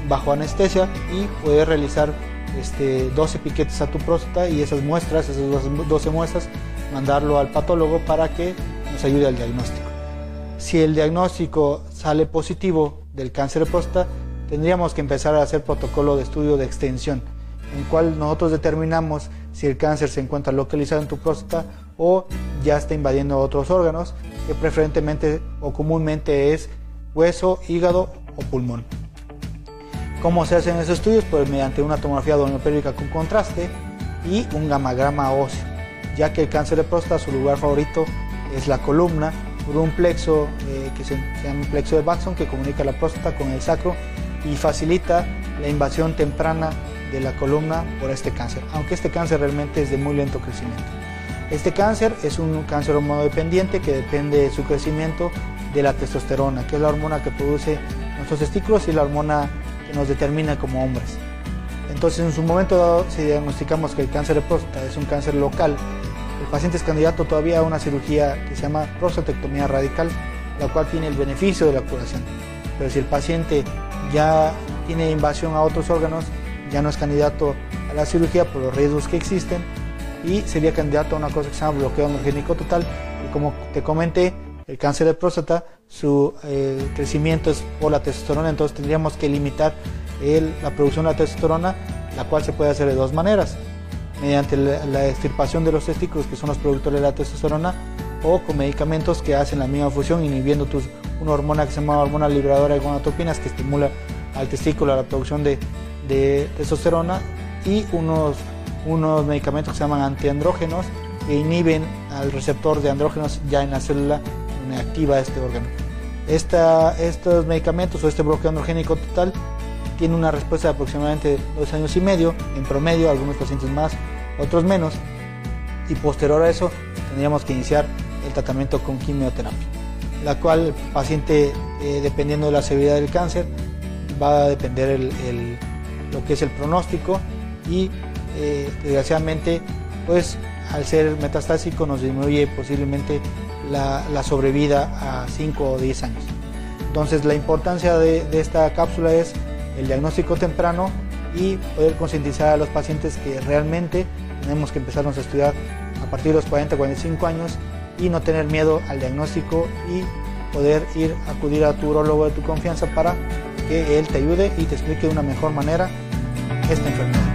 bajo anestesia y poder realizar este, 12 piquetes a tu próstata y esas muestras, esas 12 muestras, mandarlo al patólogo para que nos ayude al diagnóstico. Si el diagnóstico sale positivo del cáncer de próstata, tendríamos que empezar a hacer protocolo de estudio de extensión, en el cual nosotros determinamos si el cáncer se encuentra localizado en tu próstata o ya está invadiendo otros órganos, que preferentemente o comúnmente es hueso, hígado o pulmón. ¿Cómo se hacen esos estudios? Pues mediante una tomografía doppelerica con contraste y un gamagrama óseo, ya que el cáncer de próstata su lugar favorito es la columna por un plexo eh, que se, llama plexo de Baxon que comunica la próstata con el sacro y facilita la invasión temprana de la columna por este cáncer, aunque este cáncer realmente es de muy lento crecimiento. Este cáncer es un cáncer hormonodependiente que depende de su crecimiento de la testosterona, que es la hormona que produce nuestros testículos y la hormona que nos determina como hombres. Entonces, en su momento dado, si diagnosticamos que el cáncer de próstata es un cáncer local, el paciente es candidato todavía a una cirugía que se llama prostatectomía radical, la cual tiene el beneficio de la curación. Pero si el paciente ya tiene invasión a otros órganos, ya no es candidato a la cirugía por los riesgos que existen y sería candidato a una cosa que se llama bloqueo androgénico total. Y como te comenté, el cáncer de próstata, su eh, crecimiento es por la testosterona, entonces tendríamos que limitar la producción de la testosterona, la cual se puede hacer de dos maneras, mediante la, extirpación de los testículos, que son los productores de la testosterona, o con medicamentos que hacen la misma función, inhibiendo tus, una hormona que se llama hormona liberadora de gonadotropinas, que estimula al testículo la producción de, de testosterona, y unos, unos medicamentos que se llaman antiandrógenos, que inhiben al receptor de andrógenos ya en la célula activa este órgano. estos medicamentos o este bloqueo androgénico total tiene una respuesta de aproximadamente dos años y medio, en promedio, algunos pacientes más, otros menos, y posterior a eso tendríamos que iniciar el tratamiento con quimioterapia, la cual el paciente, eh, dependiendo de la severidad del cáncer, va a depender lo que es el pronóstico y eh, desgraciadamente, pues al ser metastásico nos disminuye posiblemente la, sobrevida a 5 o 10 años. Entonces la importancia de, esta cápsula es el diagnóstico temprano y poder concientizar a los pacientes que realmente tenemos que empezarnos a estudiar a partir de los 40, 45 años y no tener miedo al diagnóstico y poder ir a acudir a tu urologo de tu confianza para que él te ayude y te explique de una mejor manera esta enfermedad.